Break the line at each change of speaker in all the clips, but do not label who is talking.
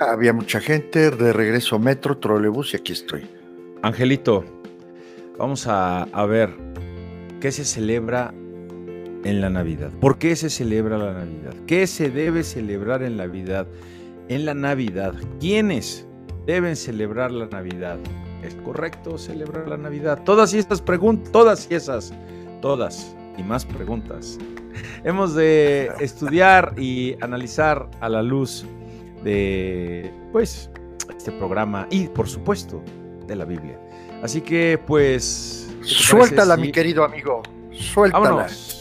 había mucha gente, de regreso metro, trolebús y aquí estoy.
Angelito, vamos a, a ver qué se celebra en la Navidad. ¿Por qué se celebra la Navidad? ¿Qué se debe celebrar en la Navidad? En la Navidad, ¿quiénes deben celebrar la Navidad? ¿Es correcto celebrar la Navidad? Todas estas preguntas, todas y esas, todas y más preguntas. Hemos de estudiar y analizar a la luz de, pues, este programa y, por supuesto, de la Biblia. Así que, pues...
Suéltala, mi querido amigo. Suéltala.
Vámonos.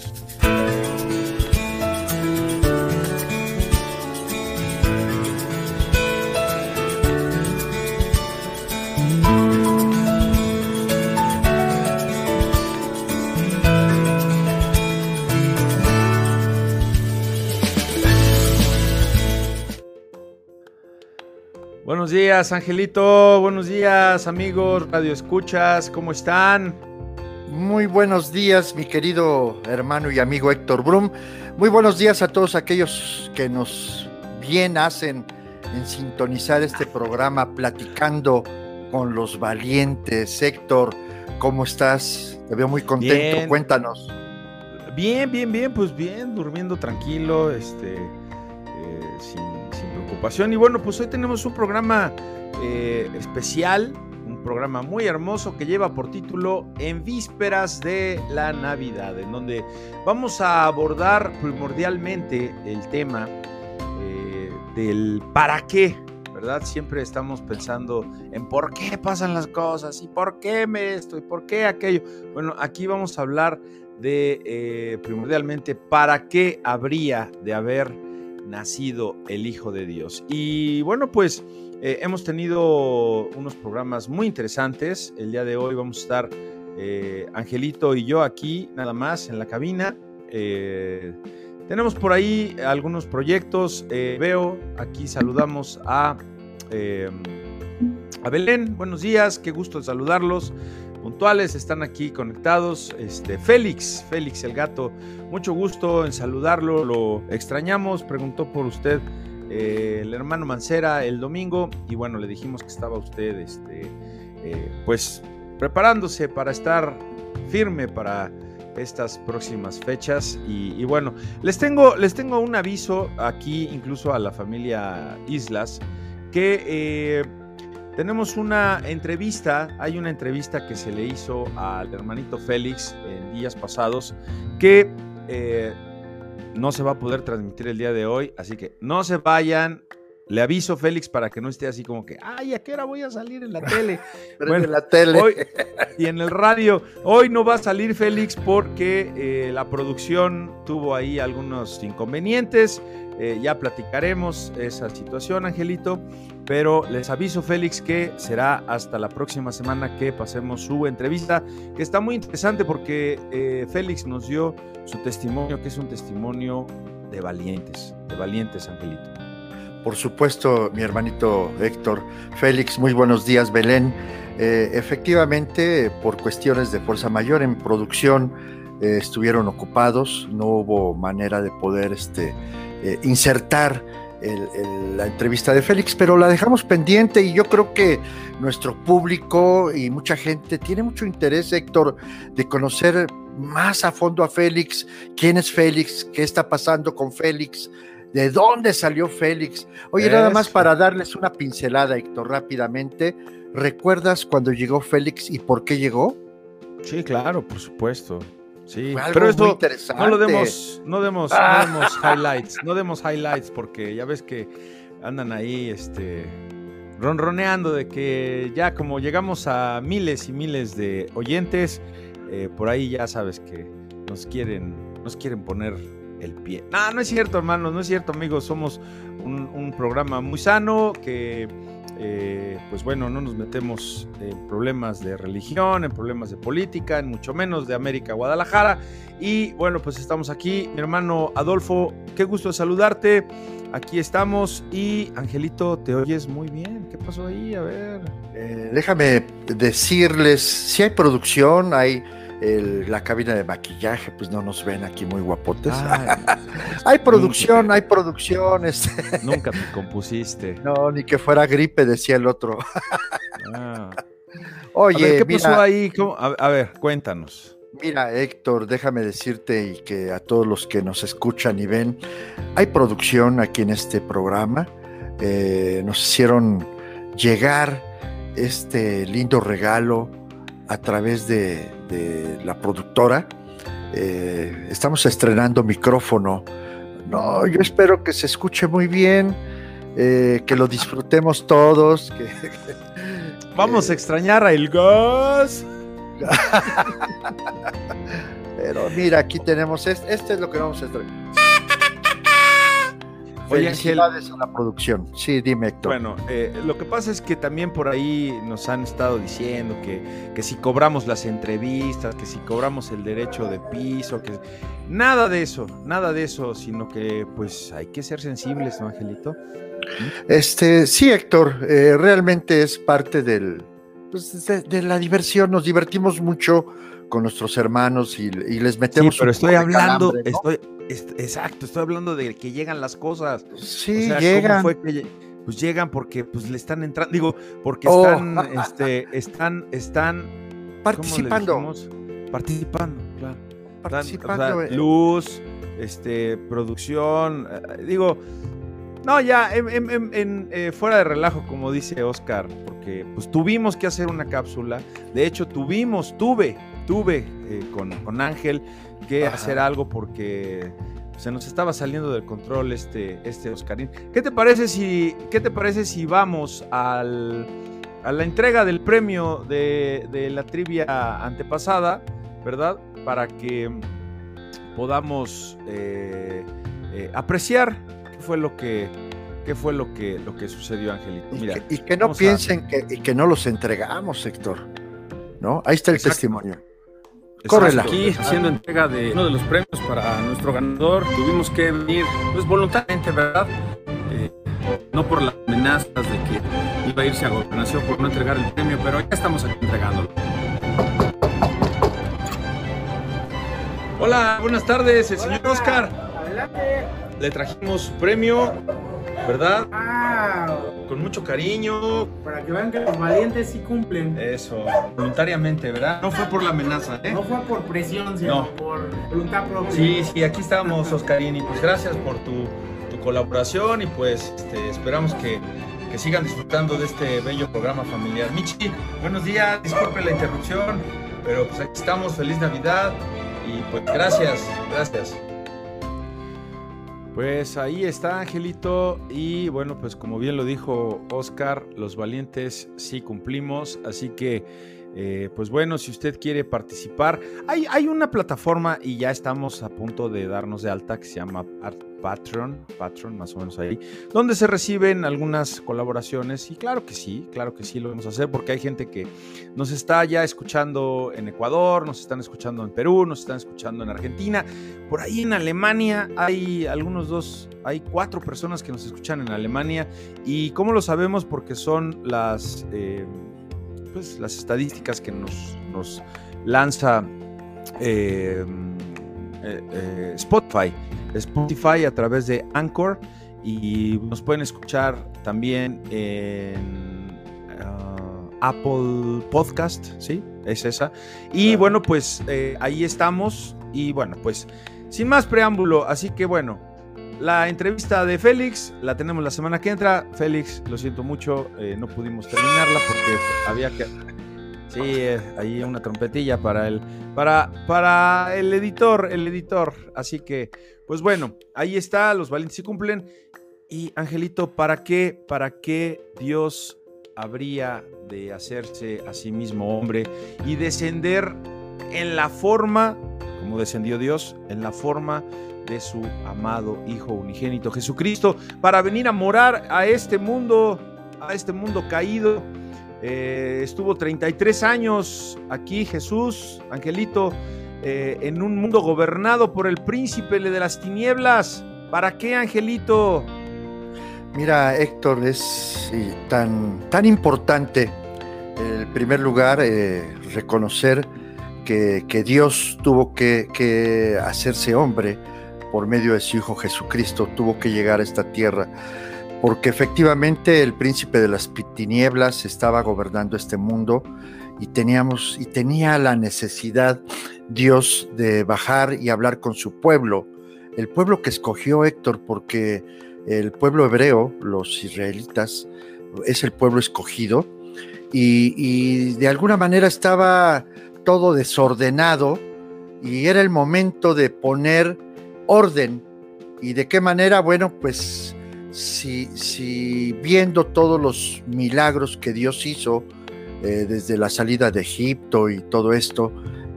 Buenos días, Angelito. Buenos días, amigos, Radio Escuchas. ¿Cómo están?
Muy buenos días, mi querido hermano y amigo Héctor Brum. Muy buenos días a todos aquellos que nos bien hacen en sintonizar este programa platicando con los valientes. Héctor, ¿cómo estás? Te veo muy contento.
Bien.
Cuéntanos.
Bien, bien, bien, pues bien, durmiendo tranquilo, este, eh, sin, Y bueno, pues hoy tenemos un programa eh, especial, un programa muy hermoso que lleva por título En vísperas de la Navidad, en donde vamos a abordar primordialmente el tema eh, del para qué, ¿verdad? Siempre estamos pensando en por qué pasan las cosas y por qué me esto y por qué aquello. Bueno, aquí vamos a hablar de eh, primordialmente para qué habría de haber nacido el Hijo de Dios. Y bueno, pues eh, hemos tenido unos programas muy interesantes. El día de hoy vamos a estar eh, Angelito y yo aquí, nada más, en la cabina. Eh, tenemos por ahí algunos proyectos. Veo, aquí saludamos a, a Belén. Buenos días, qué gusto saludarlos. Puntuales, están aquí conectados. Este, Félix, Félix el gato, mucho gusto en saludarlo. Lo extrañamos, preguntó por usted eh, el hermano Mancera el domingo y bueno, le dijimos que estaba usted, este, eh, pues preparándose para estar firme para estas próximas fechas y, bueno, les tengo, les tengo un aviso aquí incluso a la familia Islas que eh, tenemos una entrevista, hay una entrevista que se le hizo al hermanito Félix en días pasados que eh, no se va a poder transmitir el día de hoy, así que no se vayan. Le aviso Félix para que no esté así como que, ay, ¿a qué hora voy a salir en la tele?
Bueno, en la tele.
Hoy, y en el radio. Hoy no va a salir Félix porque eh, la producción tuvo ahí algunos inconvenientes. Eh, ya platicaremos esa situación, Angelito. Pero les aviso, Félix, que será hasta la próxima semana que pasemos su entrevista, que está muy interesante porque eh, Félix nos dio su testimonio, que es un testimonio de valientes, de valientes, Angelito.
Por supuesto, mi hermanito Héctor. Félix, muy buenos días, Belén. Eh, efectivamente, por cuestiones de fuerza mayor en producción, eh, estuvieron ocupados, no hubo manera de poder este, eh, insertar la entrevista de Félix, pero la dejamos pendiente y yo creo que nuestro público y mucha gente tiene mucho interés, Héctor, de conocer más a fondo a Félix, quién es Félix, qué está pasando con Félix, de dónde salió Félix. Oye, nada más para darles una pincelada, Héctor, rápidamente. ¿Recuerdas cuando llegó Félix y por qué llegó?
Sí, claro, por supuesto. Sí,
Fue algo
pero
muy
esto
interesante.
no lo demos, no demos, no
Ah.
demos highlights, no demos highlights porque ya ves que andan ahí, este, ronroneando de que ya como llegamos a miles y miles de oyentes, eh, por ahí ya sabes que nos quieren, nos quieren poner el pie. No, no es cierto, hermanos, no es cierto, amigos. Somos un, programa muy sano que, eh, pues bueno, no nos metemos en problemas de religión, en problemas de política, en mucho menos de América Guadalajara. Y bueno, pues estamos aquí, mi hermano Adolfo, qué gusto saludarte. Aquí estamos y Angelito, te oyes muy bien. ¿Qué pasó ahí? A ver.
Eh, déjame decirles, si hay producción, hay la cabina de maquillaje, pues no nos ven aquí muy guapotes. hay producción, hay producciones.
Nunca te compusiste.
No, ni que fuera gripe, decía el otro.
Ah. Oye, ¿qué pasó ahí? A, ver, cuéntanos.
Mira, Héctor, déjame decirte y que a todos los que nos escuchan y ven, hay producción aquí en este programa. Eh, nos hicieron llegar este lindo regalo a través de, la productora. Eh, estamos estrenando micrófono. No, yo espero que se escuche muy bien, eh, que lo disfrutemos todos, que,
Vamos a extrañar a El Gas.
Pero mira, aquí tenemos, este, este es lo que vamos a extrañar. Oye, Felicidades a la producción. Sí, dime, Héctor.
Bueno, eh, lo que pasa es que también por ahí nos han estado diciendo que, que, si cobramos las entrevistas, que si cobramos el derecho de piso, que nada de eso, nada de eso, sino que pues hay que ser sensibles, ¿no, Angelito?
Este, sí, Héctor, eh, realmente es parte del, pues, de, la diversión. Nos divertimos mucho con nuestros hermanos y, les metemos.
Sí, pero estoy hablando, estoy, exacto, estoy hablando de que llegan las cosas.
Sí, llegan.
pues llegan porque pues le están entrando, digo, porque oh. están, este, están, están
participando.
Participando, claro.
Participando.
luz, este, producción, eh, digo, no, ya, en, eh, fuera de relajo, como dice Oscar, porque pues tuvimos que hacer una cápsula. De hecho, tuvimos, tuve, tuve eh, con, Ángel que hacer algo porque se nos estaba saliendo del control este, este Oscarín. ¿Qué te parece si, qué te parece si vamos al, a la entrega del premio de, la trivia antepasada, ¿verdad? Para que podamos eh, apreciar fue lo que, qué fue lo que, lo que sucedió, Angelito?
Mira, y, que, no piensen que, que, no los entregamos, Héctor. ¿No? Ahí está el testimonio.
Córrela. Aquí haciendo entrega de uno de los premios para nuestro ganador. Tuvimos que venir, pues voluntariamente, ¿verdad? Eh, no por las amenazas de que iba a irse a gobernación por no entregar el premio, pero ya estamos aquí entregándolo.
Hola, buenas tardes, el señor Oscar. Adelante le trajimos su premio, ¿verdad? Con mucho cariño.
Para que vean que los valientes sí cumplen.
Eso, voluntariamente, ¿verdad?
No fue por la amenaza, ¿eh? No fue por presión, sino por voluntad propia. Sí,
sí, aquí estamos, Oscarini. Pues gracias por tu, colaboración y pues este, esperamos que, que sigan disfrutando de este bello programa familiar. Michi, buenos días, disculpe la interrupción, pero pues aquí estamos, feliz Navidad y pues gracias, gracias. Pues ahí está Angelito. Y bueno, pues como bien lo dijo Oscar, los valientes sí cumplimos, así que eh, pues bueno, si usted quiere participar, hay, una plataforma y ya estamos a punto de darnos de alta que se llama Patreon más o menos ahí, donde se reciben algunas colaboraciones y claro que sí, claro que sí lo vamos a hacer porque hay gente que nos está ya escuchando en Ecuador, nos están escuchando en Perú, nos están escuchando en Argentina, por ahí en Alemania hay algunos dos, hay cuatro personas que nos escuchan en Alemania y ¿cómo lo sabemos? Porque son las, eh, pues, las estadísticas que nos, nos lanza eh, eh, Spotify. Spotify a través de Anchor y nos pueden escuchar también en ah, Apple Podcast, ¿sí? Es esa. Y bueno, pues eh, ahí estamos y bueno, pues sin más preámbulo, así que bueno, la entrevista de Félix la tenemos la semana que entra. Félix, lo siento mucho, eh, no pudimos terminarla porque había que Sí, eh, ahí una trompetilla para el, para, para el editor, el editor. Así que, pues bueno, ahí está, los valientes sí cumplen. Y Angelito, ¿para qué, para qué Dios habría de hacerse a sí mismo hombre y descender en la forma, como descendió Dios, en la forma de su amado Hijo unigénito Jesucristo, para venir a morar a este mundo, a este mundo caído? Eh, estuvo 33 años aquí Jesús, Angelito, eh, en un mundo gobernado por el príncipe de las tinieblas. ¿Para qué, Angelito?
Mira, Héctor, es tan, tan importante, en primer lugar, eh, reconocer que, Dios tuvo que, que, hacerse hombre por medio de su Hijo Jesucristo, tuvo que llegar a esta tierra, porque efectivamente el príncipe de las tinieblas estaba gobernando este mundo y teníamos y tenía la necesidad Dios de bajar y hablar con su pueblo, el pueblo que escogió Héctor, porque el pueblo hebreo, los israelitas, es el pueblo escogido, y, de alguna manera estaba todo desordenado y era el momento de poner orden. ¿Y de qué manera? Bueno, pues si, si viendo todos los milagros que Dios hizo eh, desde la salida de Egipto y todo esto,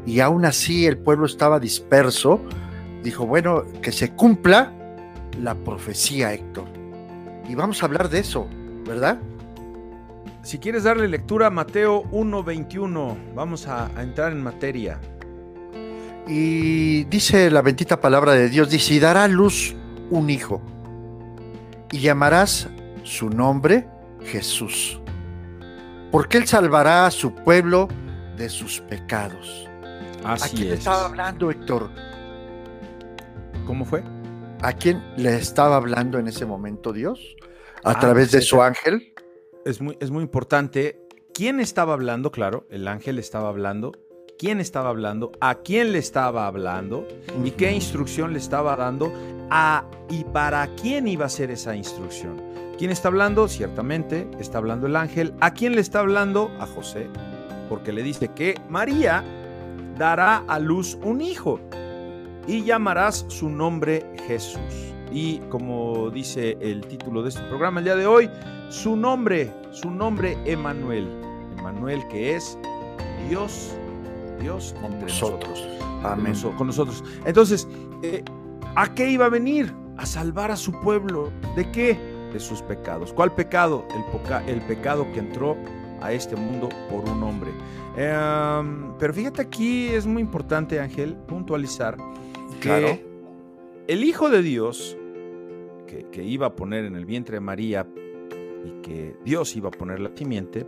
y aún así el pueblo estaba disperso, dijo, bueno, que se cumpla la profecía, Héctor. Y vamos a hablar de eso, ¿verdad?
Si quieres darle lectura a Mateo 1.21, vamos a, entrar en materia.
Y dice la bendita palabra de Dios, dice, y dará luz un hijo, y llamarás su nombre Jesús, porque él salvará a su pueblo de sus pecados.
Así
¿A quién
le
estaba hablando, Héctor?
¿Cómo fue?
¿A quién le estaba hablando en ese momento Dios? ¿A ah, través de su ángel?
es muy, es muy importante. ¿Quién estaba hablando? Claro, el ángel estaba hablando. ¿Quién estaba hablando? ¿A quién le estaba hablando? ¿Y qué instrucción le estaba dando? ¿A y para quién iba a ser esa instrucción? ¿Quién está hablando? Ciertamente está hablando el ángel. ¿A quién le está hablando? A José. Porque le dice que María dará a luz un hijo y llamarás su nombre Jesús. Y como dice el título de este programa el día de hoy, su nombre, su nombre Emanuel. Emanuel que es Dios, Dios entre nosotros. Amén. Con nosotros. Entonces, eh, ¿a qué iba a venir? A salvar a su pueblo. ¿De qué? De sus pecados. ¿Cuál pecado? El, el pecado que entró a este mundo por un hombre. Em, pero fíjate aquí, es muy importante, Ángel, puntualizar que el Hijo de Dios que, iba a poner en el vientre de María y que Dios iba a poner la simiente,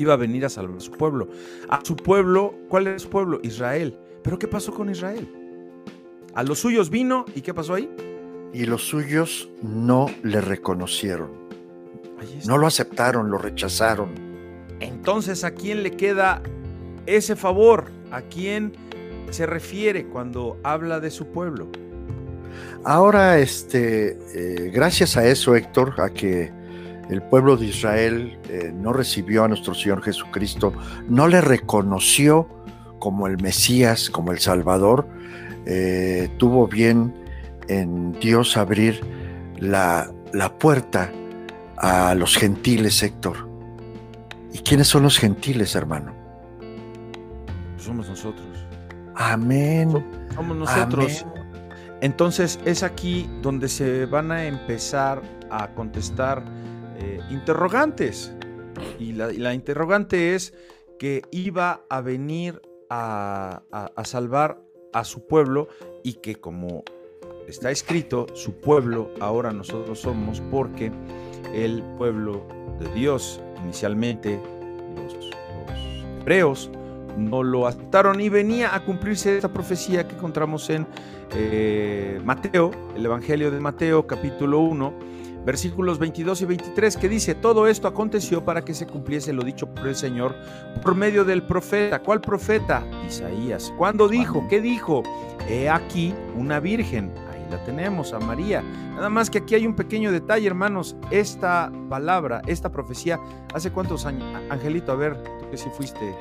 iba a venir a salvar a su pueblo. A su pueblo, ¿cuál es su pueblo? Israel. Pero ¿qué pasó con Israel? A los suyos vino y ¿qué pasó ahí?
Y los suyos no le reconocieron. No lo aceptaron, lo rechazaron.
Entonces, ¿a quién le queda ese favor? ¿A quién se refiere cuando habla de su pueblo?
Ahora, este, eh, gracias a eso, Héctor, a que el pueblo de Israel eh, no recibió a nuestro Señor Jesucristo, no le reconoció como el Mesías, como el Salvador, eh, tuvo bien en Dios abrir la, la puerta a los gentiles, Héctor. ¿Y quiénes son los gentiles, hermano?
Somos nosotros.
Amén.
Somos nosotros. Entonces es aquí donde se van a empezar a contestar eh, interrogantes. Y la, interrogante es que iba a venir a, salvar a su pueblo y que como está escrito, su pueblo ahora nosotros somos porque el pueblo de Dios, inicialmente los, hebreos, no lo aceptaron y venía a cumplirse esta profecía que encontramos en eh, Mateo, el Evangelio de Mateo capítulo 1, versículos 22 y 23, que dice, todo esto aconteció para que se cumpliese lo dicho por el Señor por medio del profeta. ¿Cuál profeta? Isaías. ¿Cuándo dijo? ¿Qué dijo? He aquí una virgen. Ahí la tenemos, a María. Nada más que aquí hay un pequeño detalle, hermanos. Esta palabra, esta profecía, ¿hace cuántos años? Angelito, a ver, tú que sí fuiste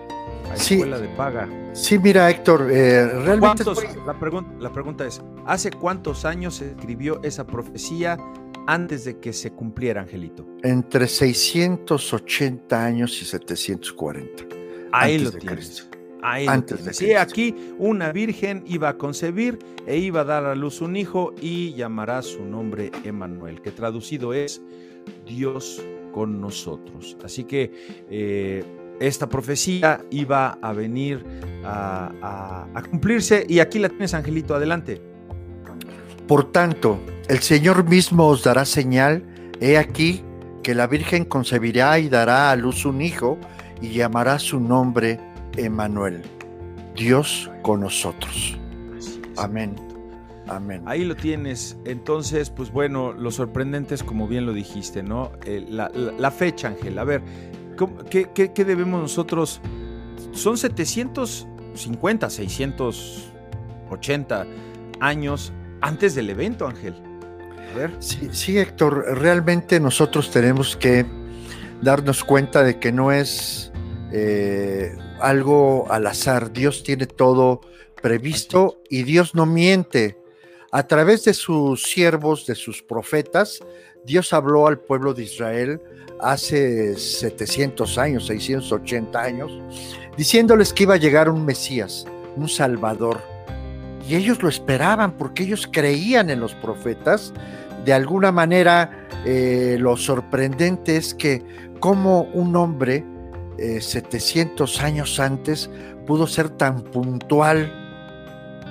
sí, escuela de paga.
Sí, mira, Héctor, eh, realmente.
la, la pregunta es: ¿hace cuántos años se escribió esa profecía antes de que se cumpliera, Angelito?
Entre 680 años y 740.
Ahí lo tienes. Ahí antes lo Sí, aquí una virgen iba a concebir e iba a dar a luz un hijo y llamará su nombre Emanuel, que traducido es Dios con nosotros. Así que eh, esta profecía iba a venir a, cumplirse y aquí la tienes, Angelito, adelante.
Por tanto, el Señor mismo os dará señal, he aquí que la Virgen concebirá y dará a luz un hijo y llamará su nombre Emanuel, Dios con nosotros. Amén. Amén.
Ahí lo tienes. Entonces, pues bueno, lo sorprendente es como bien lo dijiste, ¿no? Eh, la, fecha, Ángel. A ver, qué, qué, debemos nosotros? Son 750, 680 años antes del evento, Ángel.
A ver. Sí, sí, Héctor, realmente nosotros tenemos que darnos cuenta de que no es eh, algo al azar. Dios tiene todo previsto y Dios no miente. A través de sus siervos, de sus profetas, Dios habló al pueblo de Israel hace 700 años, 680 años, diciéndoles que iba a llegar un Mesías, un Salvador. Y ellos lo esperaban porque ellos creían en los profetas. De alguna manera, eh, lo sorprendente es que como un hombre 700 eh, años antes pudo ser tan puntual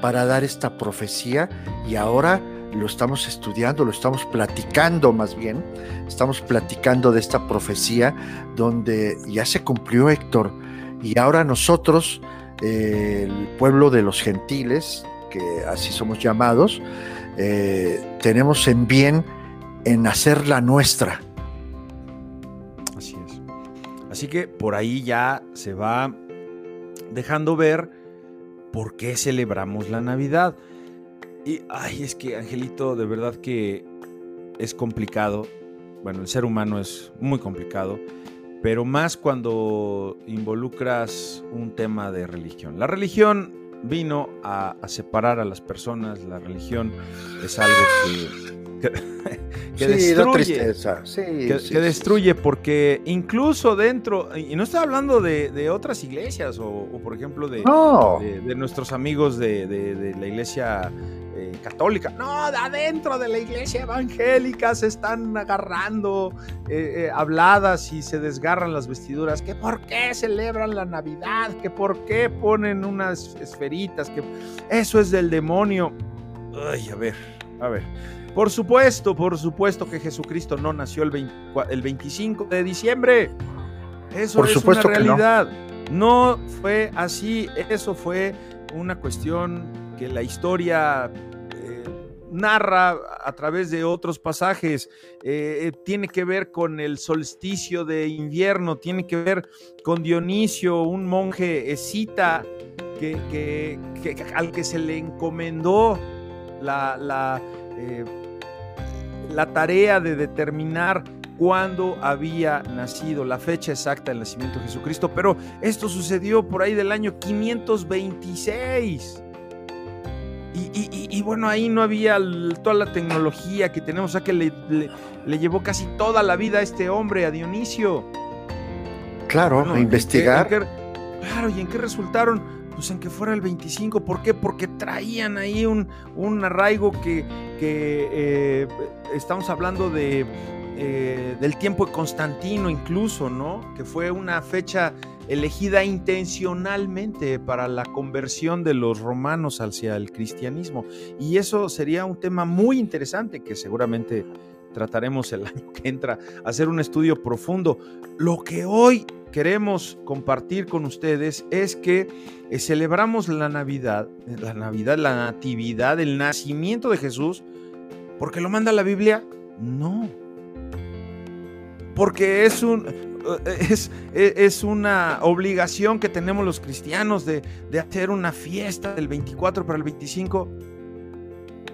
para dar esta profecía y ahora lo estamos estudiando, lo estamos platicando más bien, estamos platicando de esta profecía donde ya se cumplió Héctor y ahora nosotros, eh, el pueblo de los gentiles, que así somos llamados, eh, tenemos en bien en hacer la nuestra,
Así que por ahí ya se va dejando ver por qué celebramos la Navidad. Y, ay, es que Angelito, de verdad que es complicado. Bueno, el ser humano es muy complicado, pero más cuando involucras un tema de religión. La religión vino a, separar a las personas, la religión es algo que, que destruye. que, destruye porque incluso dentro, y no estoy hablando de, otras iglesias o, por ejemplo de, de, nuestros amigos de, la iglesia católica, no, adentro de la iglesia evangélica se están agarrando eh, eh, habladas y se desgarran las vestiduras, que por qué celebran la Navidad, que por qué ponen unas esferitas, que eso es del demonio. Ay, a ver, a ver. Por supuesto, por supuesto que Jesucristo no nació el, el 25 de diciembre. Eso es una realidad. No. fue así. Eso fue una cuestión que la historia narra a través de otros pasajes. Eh, eh, tiene que ver con el solsticio de invierno, tiene que ver con Dionisio, un monje escita que, al que se le encomendó la, la tarea de determinar cuándo había nacido, la fecha exacta del nacimiento de Jesucristo, pero esto sucedió por ahí del año 526. Y, bueno, ahí no había toda la tecnología que tenemos, o sea que le, llevó casi toda la vida a este hombre, a Dionisio.
Claro, a investigar.
claro, ¿y en qué resultaron? pues en que fuera el 25. ¿Por qué? Porque traían ahí un, un arraigo que, eh, estamos hablando de, eh, del tiempo de Constantino incluso, ¿no? Que fue una fecha elegida intencionalmente para la conversión de los romanos hacia el cristianismo. Y eso sería un tema muy interesante que seguramente trataremos el año que entra, hacer un estudio profundo. Lo que hoy queremos compartir con ustedes es que eh, celebramos la Navidad, la Navidad, la Natividad, el nacimiento de Jesús, porque lo manda la Biblia. No. Porque es un, es, e, es, una obligación que tenemos los cristianos de, de, hacer una fiesta del 24 para el 25.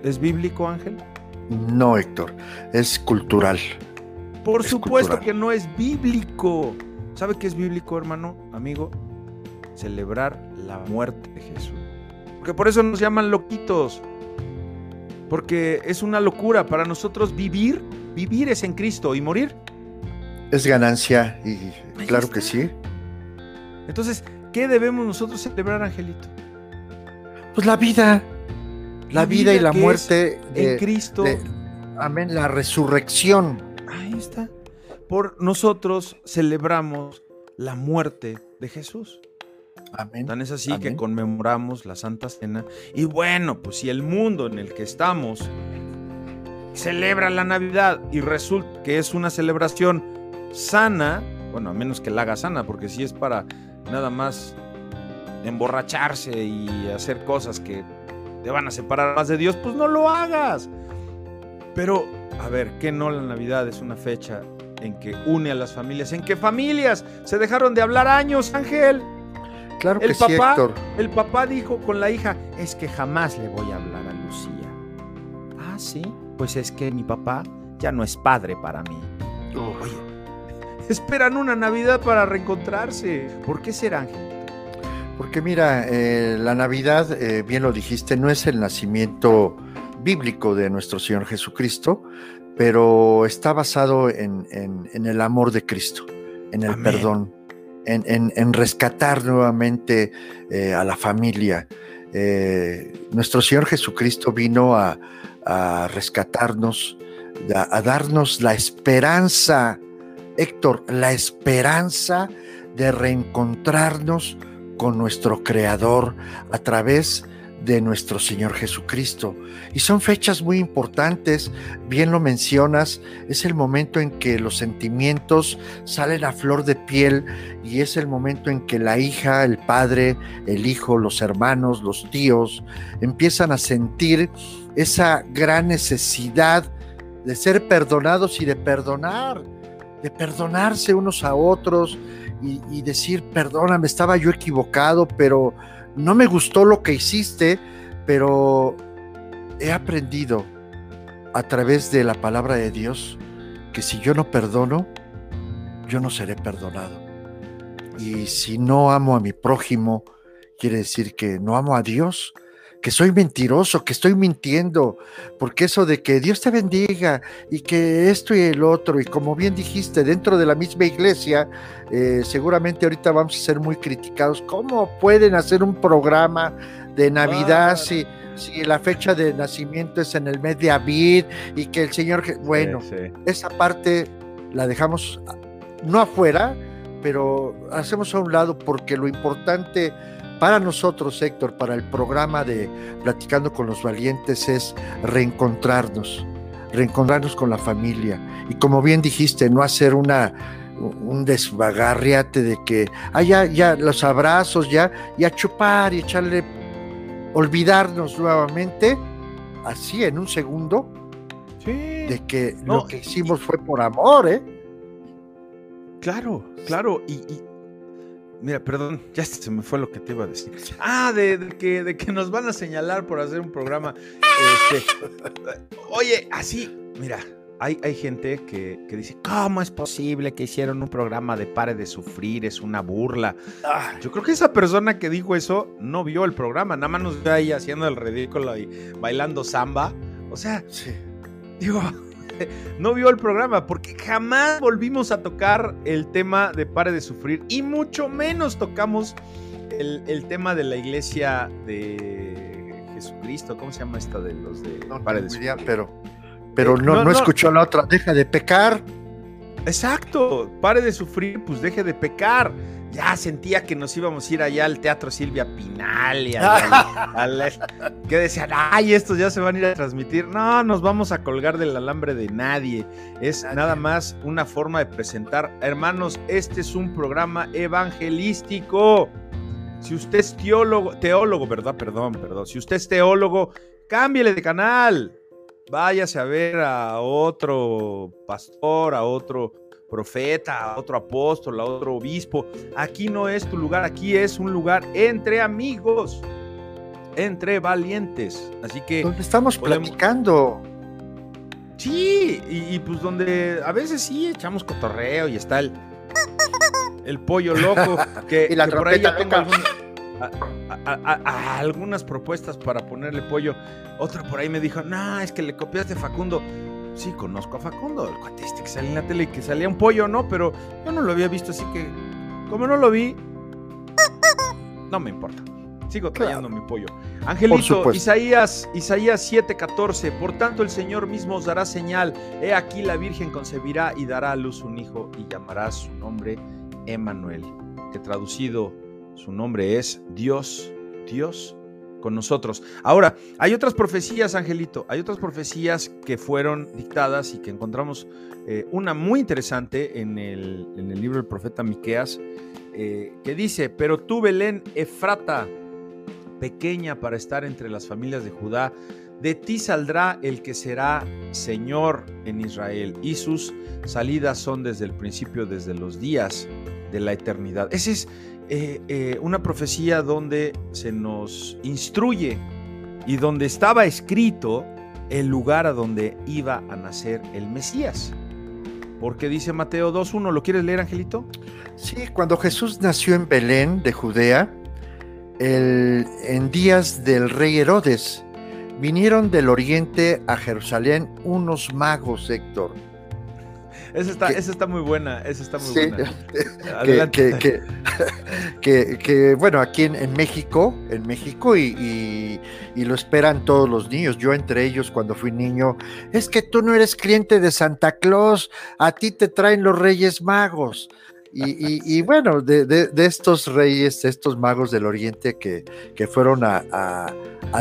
¿Es bíblico, Ángel?
No, Héctor, es cultural.
Por supuesto que no es bíblico. ¿Sabe qué es bíblico, hermano, amigo? Celebrar la muerte de Jesús. Porque por eso nos llaman loquitos. Porque es una locura para nosotros vivir. Vivir es en Cristo y morir.
Es ganancia y claro que sí.
Entonces, ¿qué debemos nosotros celebrar, Angelito?
Pues la vida. La, vida, y la muerte
en Cristo.
amén, la resurrección.
Ahí está por nosotros celebramos la muerte de Jesús. Amén. Tan es así que conmemoramos la Santa Cena. Y bueno, pues si el mundo en el que estamos celebra la Navidad y resulta que es una celebración sana, bueno, a menos que la haga sana, porque si es para nada más emborracharse y hacer cosas que te van a separar más de Dios, pues no lo hagas. Pero, a ver, ¿qué no la Navidad es una fecha en que une a las familias? ¿En qué familias se dejaron de hablar años, Ángel?
Claro
el
que
papá,
sí, Héctor.
El papá dijo con la hija, es que jamás le voy a hablar a Lucía. Ah, sí, pues es que mi papá ya no es padre para mí. Oye, esperan una Navidad para reencontrarse. ¿Por qué será, Ángel?
Porque mira, eh, la Navidad, eh, bien lo dijiste, no es el nacimiento bíblico de nuestro Señor Jesucristo, pero está basado en, en- en el amor de Cristo, en el
Amén.
perdón, en, rescatar nuevamente eh, a la familia. Nuestro Señor Jesucristo vino a, a rescatarnos, a, a darnos la esperanza, Héctor, la esperanza de reencontrarnos con nuestro Creador a través de nuestro Señor Jesucristo. Y son fechas muy importantes, bien lo mencionas, es el momento en que los sentimientos salen a flor de piel y es el momento en que la hija, el padre, el hijo, los hermanos, los tíos empiezan a sentir esa gran necesidad de ser perdonados y de perdonar, de perdonarse unos a otros y, decir, perdóname, estaba yo equivocado, pero no me gustó lo que hiciste, pero he aprendido a través de la palabra de Dios que si yo no perdono, yo no seré perdonado. Y si no amo a mi prójimo, quiere decir que no amo a Dios, que soy mentiroso, que estoy mintiendo, porque eso de que Dios te bendiga y que esto y el otro, y como bien dijiste, dentro de la misma iglesia, eh, seguramente ahorita vamos a ser muy criticados. ¿Cómo pueden hacer un programa de Navidad
Ah.
si, si la fecha de nacimiento es en el mes de abril y que el Señor, bueno,
Sí, sí.
esa parte la dejamos no afuera, pero hacemos a un lado porque lo importante para nosotros, Héctor, para el programa de Platicando con los Valientes es reencontrarnos, reencontrarnos con la familia. Y como bien dijiste, no hacer una un desvagarriate de que, ah, ya, ya, los abrazos, ya, y a chupar y echarle, olvidarnos nuevamente, así en un segundo,
Sí.
de que
No,
lo que hicimos fue por amor, ¿eh?
Claro, claro. Y, y- mira, perdón, ya se me fue lo que te iba a decir. Ah, de, de que, de que nos van a señalar por hacer un programa. Este, oye, así, mira, hay, hay gente que, que dice, ¿cómo es posible que hicieron un programa de pare de sufrir? Es una burla. Yo creo que esa persona que dijo eso no vio el programa, nada más nos ve ahí haciendo el ridículo y bailando samba. O sea,
Sí.
digo, no vio el programa porque jamás volvimos a tocar el tema de pare de sufrir y mucho menos tocamos el, el tema de la iglesia de Jesucristo. ¿Cómo se llama esta de los de
No,
pare de sufrir?
pero, pero
Eh,
no,
no,
no,
no.
escuchó la otra. Deja de pecar.
Exacto, pare de sufrir, pues deje de pecar. Ya sentía que nos íbamos a ir allá al Teatro Silvia Pinal y al- que decían, ay, estos ya se van a ir a transmitir. No, nos vamos a colgar del alambre de nadie. Es nada más una forma de presentar. Hermanos, este es un programa evangelístico. Si usted es teólogo, teólogo, ¿verdad? Perdón, perdón. Si usted es teólogo, cámbiele de canal. Váyase a ver a otro pastor, a otro profeta, a otro apóstol, a otro obispo. Aquí no es tu lugar, aquí es un lugar entre amigos, entre valientes. Así que
Donde estamos
podemos-
platicando.
sí, y, y pues donde a veces sí echamos cotorreo y está el, el pollo loco, que,
Y la
que por ahí ya tengo
loca.
algún- a- a- a- a- algunas propuestas para ponerle pollo. Otro por ahí me dijo, no, es que le copiaste Facundo. Sí, conozco a Facundo, el cuate este que sale en la tele y que salía un pollo, ¿no? Pero yo no lo había visto, así que como no lo vi, no me importa. Sigo trayendo mi pollo. Angelito. Isaías, Isaías 7:14. Por tanto, el Señor mismo os dará señal. He aquí la Virgen concebirá y dará a luz un hijo y llamará su nombre Emmanuel, que traducido su nombre es Dios, Dios con nosotros. Ahora, hay otras profecías, Angelito, hay otras profecías que fueron dictadas y que encontramos eh, una muy interesante en el, libro del profeta Miqueas, eh, que dice, pero tú Belén Efrata, pequeña para estar entre las familias de Judá, de ti saldrá el que será Señor en Israel, y sus salidas son desde el principio, desde los días de la eternidad. Esa es eh, eh, una profecía donde se nos instruye y donde estaba escrito el lugar a donde iba a nacer el Mesías. Porque dice Mateo 2.1, ¿lo quieres leer, Angelito?
Sí, cuando Jesús nació en Belén de Judea, en días del rey Herodes, vinieron del oriente a Jerusalén unos magos, Héctor.
Esa está, esa está muy buena, esa está muy buena.
Que, que, que, bueno, aquí en, México, en México, y, y, lo esperan todos los niños, yo entre ellos cuando fui niño, es que tú no eres cliente de Santa Claus, a ti te traen los Reyes Magos. Y, bueno, de, estos reyes, de estos magos del oriente que, fueron a,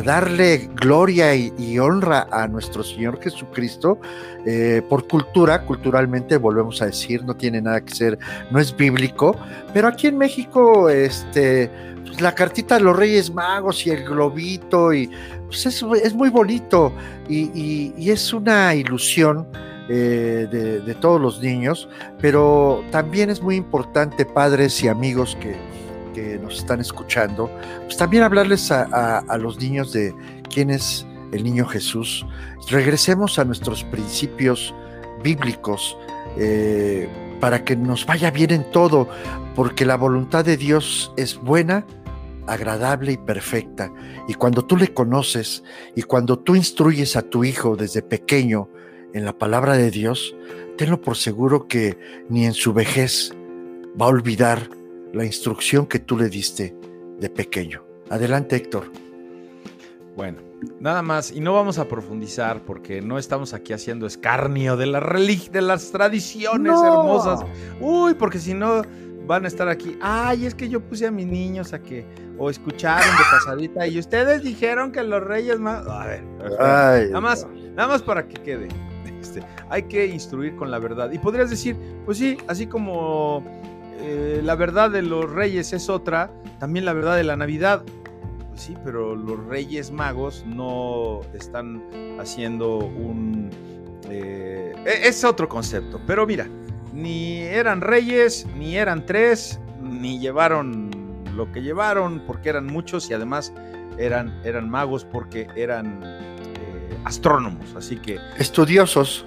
darle gloria y, honra a nuestro Señor Jesucristo, eh, por cultura, culturalmente volvemos a decir, no tiene nada que ser, no es bíblico, pero aquí en México, este, pues, la cartita de los Reyes Magos y el globito, y pues es, es muy bonito y es una ilusión eh, de, todos los niños, pero también es muy importante, padres y amigos que, nos están escuchando, pues también hablarles a, los niños de quién es el niño Jesús. Regresemos a nuestros principios bíblicos eh, para que nos vaya bien en todo, porque la voluntad de Dios es buena, agradable y perfecta. Y cuando tú le conoces y cuando tú instruyes a tu hijo desde pequeño, en la palabra de Dios, tenlo por seguro que ni en su vejez va a olvidar la instrucción que tú le diste de pequeño. Adelante, Héctor.
Bueno, nada más, y no vamos a profundizar porque no estamos aquí haciendo escarnio de la de las tradiciones hermosas. Uy, porque si no van a estar aquí. Ay, es que yo puse a mis niños a que o escucharon de pasadita y ustedes dijeron que los reyes más. A ver, nada más, nada más para que quede. Este, hay que instruir con la verdad. Y podrías decir, pues sí, así como eh, la verdad de los reyes es otra, también la verdad de la Navidad. Pues sí, pero los reyes magos no están haciendo un... Eh, e, es otro concepto, pero mira, ni eran reyes, ni eran tres, ni llevaron lo que llevaron, porque eran muchos y además eran, eran magos porque eran astrónomos, así que...
Estudiosos.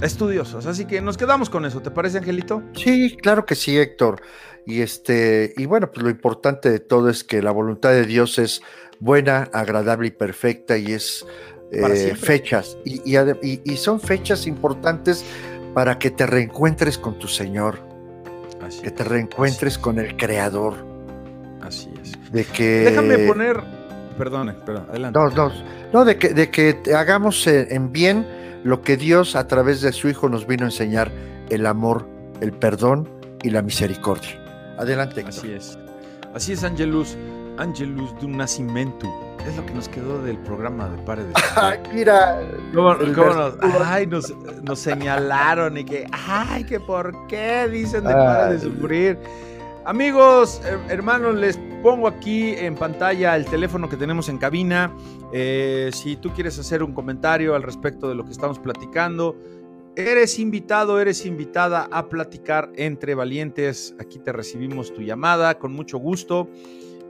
Estudiosos, así que nos quedamos con eso, ¿te parece, Angelito?
Sí, claro que sí, Héctor. Y este, y bueno, pues lo importante de todo es que la voluntad de Dios es buena, agradable y perfecta, y es eh, fechas. Y, y, son fechas importantes para que te reencuentres con tu Señor. Así que te reencuentres con el Creador.
Así es.
De que.
Déjame poner. Perdone, perdón, adelante.
No, no, no, de que, de que hagamos en bien lo que Dios a través de su Hijo nos vino a enseñar, el amor, el perdón y la misericordia. Adelante.
Así es. Así es, Angelus. Angelus de un nacimiento. Es lo que nos quedó del programa de Pare de
Ay, mira.
¿Cómo, nos, ay, nos, señalaron y que, ay, que por qué dicen de Pare de Sufrir. Amigos, hermanos, les pongo aquí en pantalla el teléfono que tenemos en cabina. Eh, si tú quieres hacer un comentario al respecto de lo que estamos platicando, eres invitado, eres invitada a platicar entre valientes. Aquí te recibimos tu llamada con mucho gusto.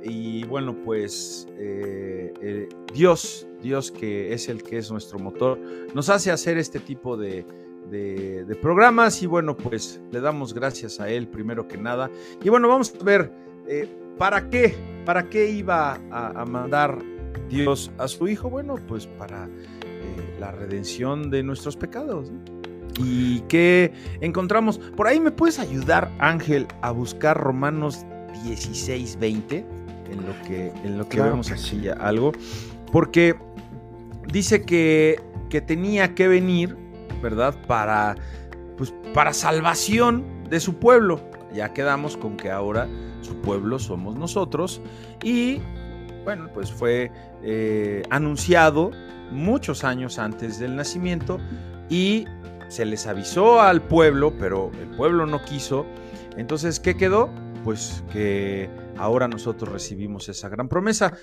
Y bueno, pues eh, eh, Dios, Dios que es el que es nuestro motor, nos hace hacer este tipo de, de, programas y bueno, pues le damos gracias a él primero que nada. Y bueno, vamos a ver, eh, ¿para qué? ¿Para qué iba a, mandar Dios a su Hijo? Bueno, pues para eh, la redención de nuestros pecados. ¿Y qué encontramos? Por ahí me puedes ayudar, Ángel, a buscar Romanos 16, 20, en lo que, en lo que vemos aquí ya algo, porque dice que, que tenía que venir ¿verdad? Para, pues, para salvación de su pueblo. Ya quedamos con que ahora su pueblo somos nosotros. Y bueno, pues fue eh, anunciado muchos años antes del nacimiento y se les avisó al pueblo, pero el pueblo no quiso. Entonces, ¿qué quedó? pues que ahora nosotros recibimos esa gran promesa.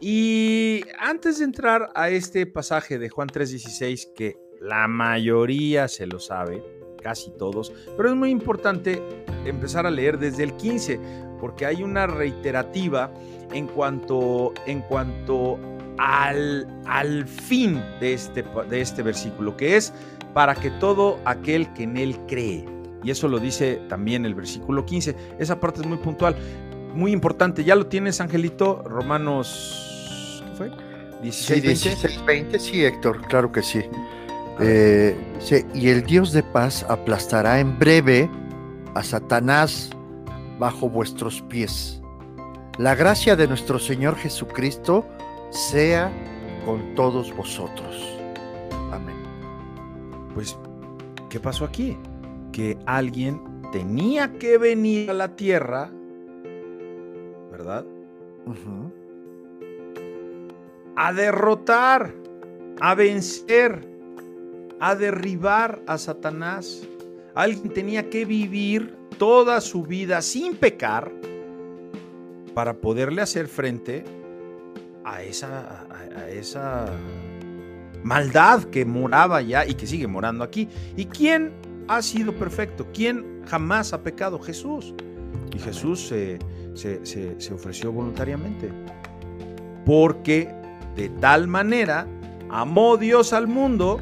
Y antes de entrar a este pasaje de Juan 3:16, que la mayoría se lo sabe, casi todos, pero es muy importante empezar a leer desde el 15, porque hay una reiterativa en cuanto, en cuanto al, al fin de este, de este versículo, que es para que todo aquel que en él cree. Y eso lo dice también el versículo 15. Esa parte es muy puntual, muy importante. Ya lo tienes, Angelito, Romanos, ¿qué fue?
16, 16 20. Sí, Héctor, claro que sí. Eh, y el Dios de paz aplastará en breve a Satanás bajo vuestros pies. La gracia de nuestro Señor Jesucristo sea con todos vosotros. Amén.
Pues, ¿qué pasó aquí? Que alguien tenía que venir a la tierra, ¿verdad? A derrotar, a vencer, a derribar a Satanás. Alguien tenía que vivir toda su vida sin pecar para poderle hacer frente a esa, a, esa maldad que moraba ya y que sigue morando aquí. ¿Y quién ha sido perfecto? ¿Quién jamás ha pecado? Jesús. Y Jesús se, se, ofreció voluntariamente. Porque de tal manera amó Dios al mundo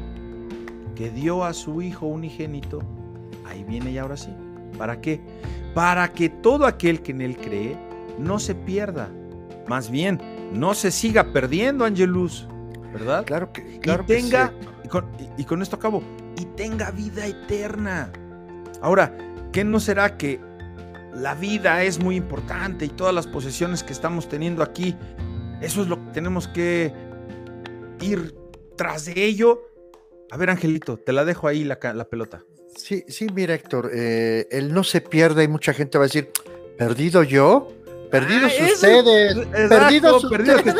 que dio a su Hijo unigénito. Ahí viene y ahora sí. ¿Para qué? Para que todo aquel que en Él cree no se pierda. Más bien, no se siga perdiendo, Angelus. ¿Verdad?
Claro que, claro
y tenga, y, con, y con esto acabo, y tenga vida eterna. Ahora, ¿qué no será que la vida es muy importante y todas las posesiones que estamos teniendo aquí, eso es lo que tenemos que ir tras de ello? A ver, Angelito, te la dejo ahí la, la pelota.
Sí, sí, mira, Héctor, eh, él no se pierde y mucha gente va a decir, ¿perdido yo? Perdidos ah, ustedes, perdidos,
ustedes.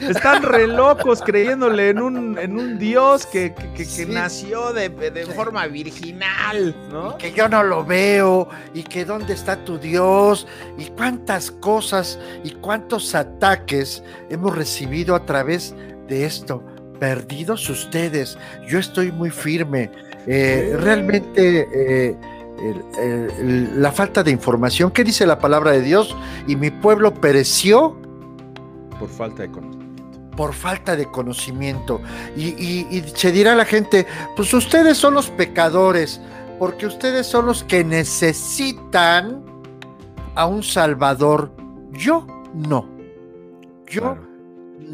Están, re locos creyéndole en un, en un Dios que, que, nació de, de forma virginal, ¿no?
que yo no lo veo, y que dónde está tu Dios, y cuántas cosas y cuántos ataques hemos recibido a través de esto. Perdidos ustedes, yo estoy muy firme. Eh, realmente eh, la falta de información. ¿Qué dice la palabra de Dios? Y mi pueblo pereció
por falta de conocimiento.
Por falta de conocimiento. Y, se dirá a la gente, pues ustedes son los pecadores, porque ustedes son los que necesitan a un Salvador. Yo no. Yo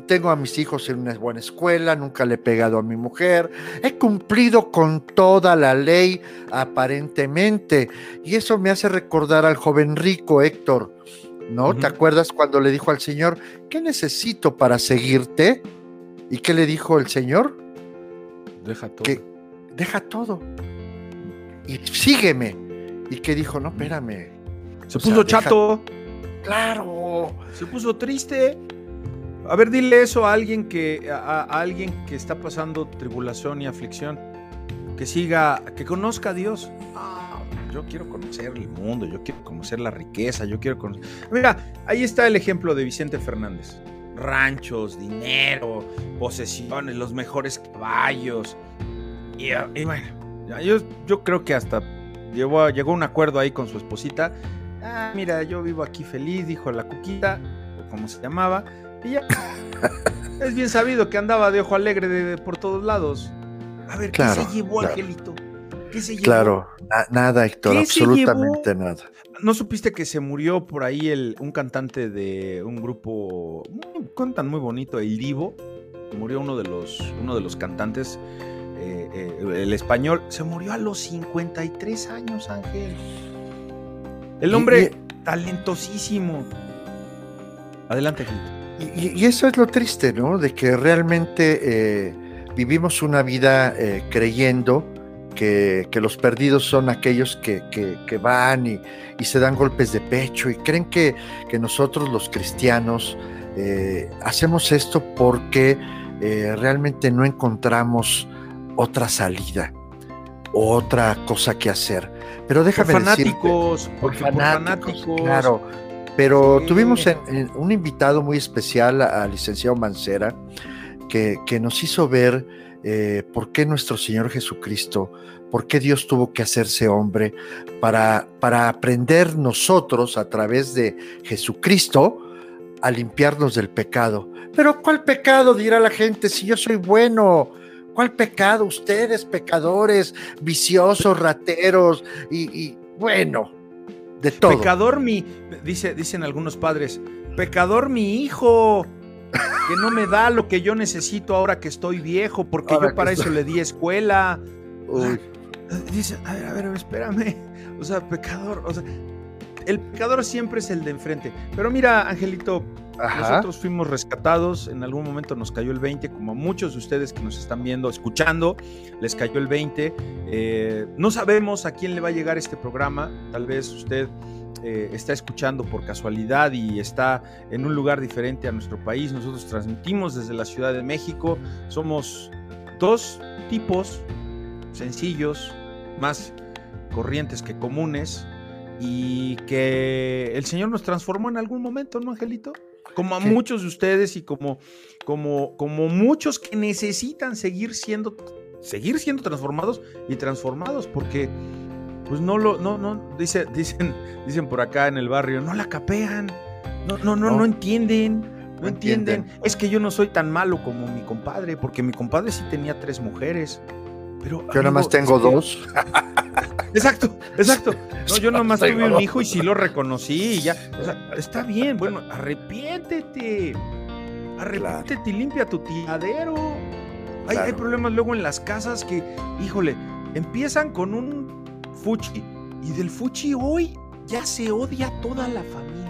tengo a mis hijos en una buena escuela, nunca le he pegado a mi mujer, he cumplido con toda la ley aparentemente. Y eso me hace recordar al joven rico Héctor, ¿no? ¿Te acuerdas cuando le dijo al Señor, ¿qué necesito para seguirte? ¿Y qué le dijo el Señor?
Deja todo.
deja todo. Y sígueme. ¿Y qué dijo? No, espérame.
Se puso chato.
Claro.
Se puso triste. A ver, dile eso a alguien que a, alguien que está pasando tribulación y aflicción, que siga, que conozca a Dios. Ah, yo quiero conocer el mundo, yo quiero conocer la riqueza, yo quiero conocer. Mira, ahí está el ejemplo de Vicente Fernández. Ranchos, dinero, posesiones, los mejores caballos. Y, bueno, yo, yo, creo que hasta llegó, llegó a un acuerdo ahí con su esposita. Ah, mira, yo vivo aquí feliz, dijo la cuquita, o como se llamaba y ya. es bien sabido que andaba de ojo alegre de, por todos lados. A ver, ¿qué se llevó, Angelito? ¿Qué se llevó?
Claro, nada, Héctor, absolutamente nada.
¿No supiste que se murió por ahí el, un cantante de un grupo, cantan muy bonito, El Divo? Murió uno de los, uno de los cantantes, eh, eh, el español, se murió a los 53 años, Ángel. El hombre talentosísimo. Adelante, Angelito.
Y, eso es lo triste, ¿no? De que realmente eh, vivimos una vida eh, creyendo que, los perdidos son aquellos que, van y, se dan golpes de pecho y creen que, nosotros los cristianos eh, hacemos esto porque realmente no encontramos otra salida, otra cosa que hacer. Pero déjame
por fanáticos, porque por fanáticos,
Claro, pero tuvimos un invitado muy especial al licenciado Mancera que, que nos hizo ver eh, por qué nuestro Señor Jesucristo, por qué Dios tuvo que hacerse hombre para, para aprender nosotros a través de Jesucristo a limpiarnos del pecado. Pero ¿cuál pecado dirá la gente si yo soy bueno? ¿Cuál pecado? Ustedes, pecadores, viciosos, rateros y, bueno, de todo.
Pecador mi, dice, dicen algunos padres, pecador mi hijo, que no me da lo que yo necesito ahora que estoy viejo, porque yo para eso le di escuela. Dice, a ver, a ver, espérame. O sea, pecador, o sea, el pecador siempre es el de enfrente. Pero mira, Angelito, nosotros fuimos rescatados, en algún momento nos cayó el 20, como a muchos de ustedes que nos están viendo, escuchando, les cayó el 20. Eh, no sabemos a quién le va a llegar este programa, tal vez usted eh, está escuchando por casualidad y está en un lugar diferente a nuestro país. Nosotros transmitimos desde la Ciudad de México, somos dos tipos sencillos, más corrientes que comunes, y que el Señor nos transformó en algún momento, ¿no, Angelito? Como a muchos de ustedes y como, como, como muchos que necesitan seguir siendo, seguir siendo transformados y transformados, porque pues no lo, no, no, dice, dicen, dicen por acá en el barrio, no la capean, no, no, no, no, entienden, no, entienden. Es que yo no soy tan malo como mi compadre, porque mi compadre sí tenía tres mujeres. Pero,
yo nada más tengo dos.
Exacto, exacto. No, yo nomás tuve un hijo y sí lo reconocí y ya. O sea, está bien, bueno, arrepiéntete. Arrepiéntete y limpia tu tiradero. Hay, hay, problemas luego en las casas que, híjole, empiezan con un fuchi y del fuchi hoy ya se odia toda la familia.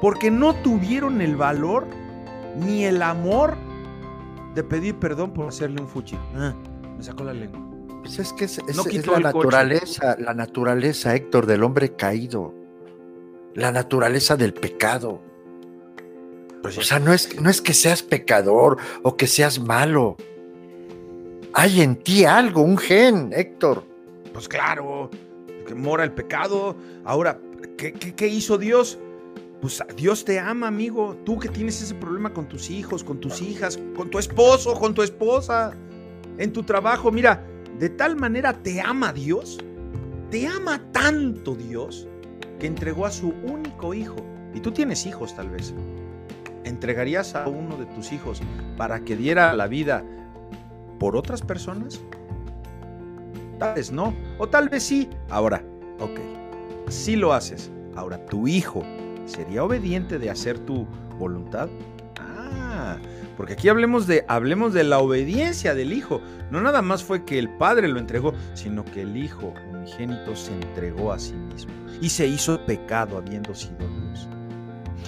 Porque no tuvieron el valor ni el amor de pedir perdón por hacerle un fuchi. Ah, me sacó la lengua.
Pues es que es, la naturaleza, la naturaleza, Héctor, del hombre caído. La naturaleza del pecado. Pues o sea, no es, no es que seas pecador o que seas malo. Hay en ti algo, un gen, Héctor.
Pues claro, que mora el pecado. Ahora, ¿qué, qué hizo Dios? Pues Dios te ama, amigo. Tú que tienes ese problema con tus hijos, con tus hijas, con tu esposo, con tu esposa, en tu trabajo. Mira, de tal manera te ama Dios, te ama tanto Dios, que entregó a su único hijo. Y tú tienes hijos tal vez. ¿Entregarías a uno de tus hijos para que diera la vida por otras personas? Tal vez no, o tal vez sí. Ahora, ok, si lo haces. Ahora, ¿tu hijo sería obediente de hacer tu voluntad? Ah, porque aquí hablemos de, hablemos de la obediencia del Hijo. No nada más fue que el Padre lo entregó, sino que el Hijo unigénito se entregó a sí mismo y se hizo pecado habiendo sido Dios.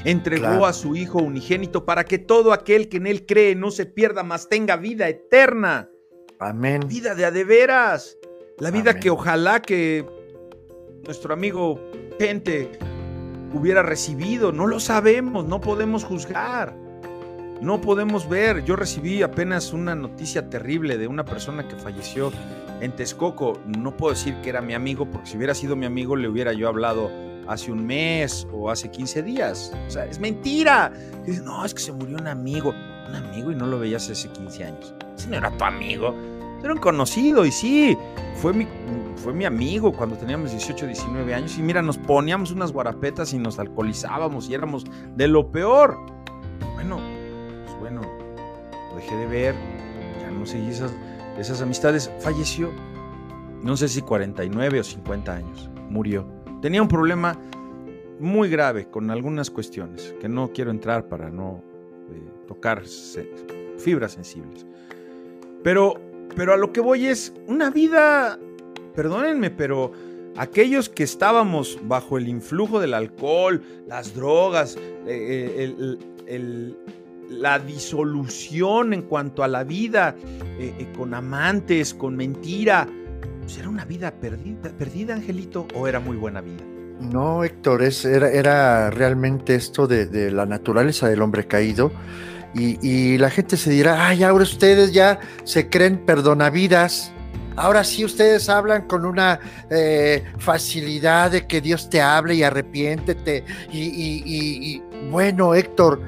Entregó a su Hijo unigénito para que todo aquel que en Él cree no se pierda, más tenga vida eterna.
Amén.
Vida de adeveras. La vida que ojalá que nuestro amigo Gente hubiera recibido. No lo sabemos, no podemos juzgar. No podemos ver. Yo recibí apenas una noticia terrible de una persona que falleció en Texcoco. No puedo decir que era mi amigo, porque si hubiera sido mi amigo le hubiera yo hablado hace un mes o hace 15 días. O sea, es mentira. no, es que se murió un amigo. Un amigo y no lo veías hace 15 años. Ese no era tu amigo. Era un conocido y sí, fue mi, fue mi amigo cuando teníamos 18, 19 años. Y mira, nos poníamos unas guarapetas y nos alcoholizábamos y éramos de lo peor. Bueno, bueno, lo dejé de ver, ya no seguí esas, esas amistades. Falleció, no sé si 49 o 50 años, murió. Tenía un problema muy grave con algunas cuestiones que no quiero entrar para no eh, tocar fibras sensibles. Pero, pero a lo que voy es una vida, perdónenme, pero aquellos que estábamos bajo el influjo del alcohol, las drogas, eh, eh, el, la disolución en cuanto a la vida, eh, eh, con amantes, con mentira. Pues, ¿Era una vida perdida, perdida, Angelito, o era muy buena vida?
No, Héctor, es, era, realmente esto de, la naturaleza del hombre caído. Y, la gente se dirá, ay, ahora ustedes ya se creen perdonavidas. ahora sí ustedes hablan con una eh, facilidad de que Dios te hable y arrepiéntete. y bueno, Héctor,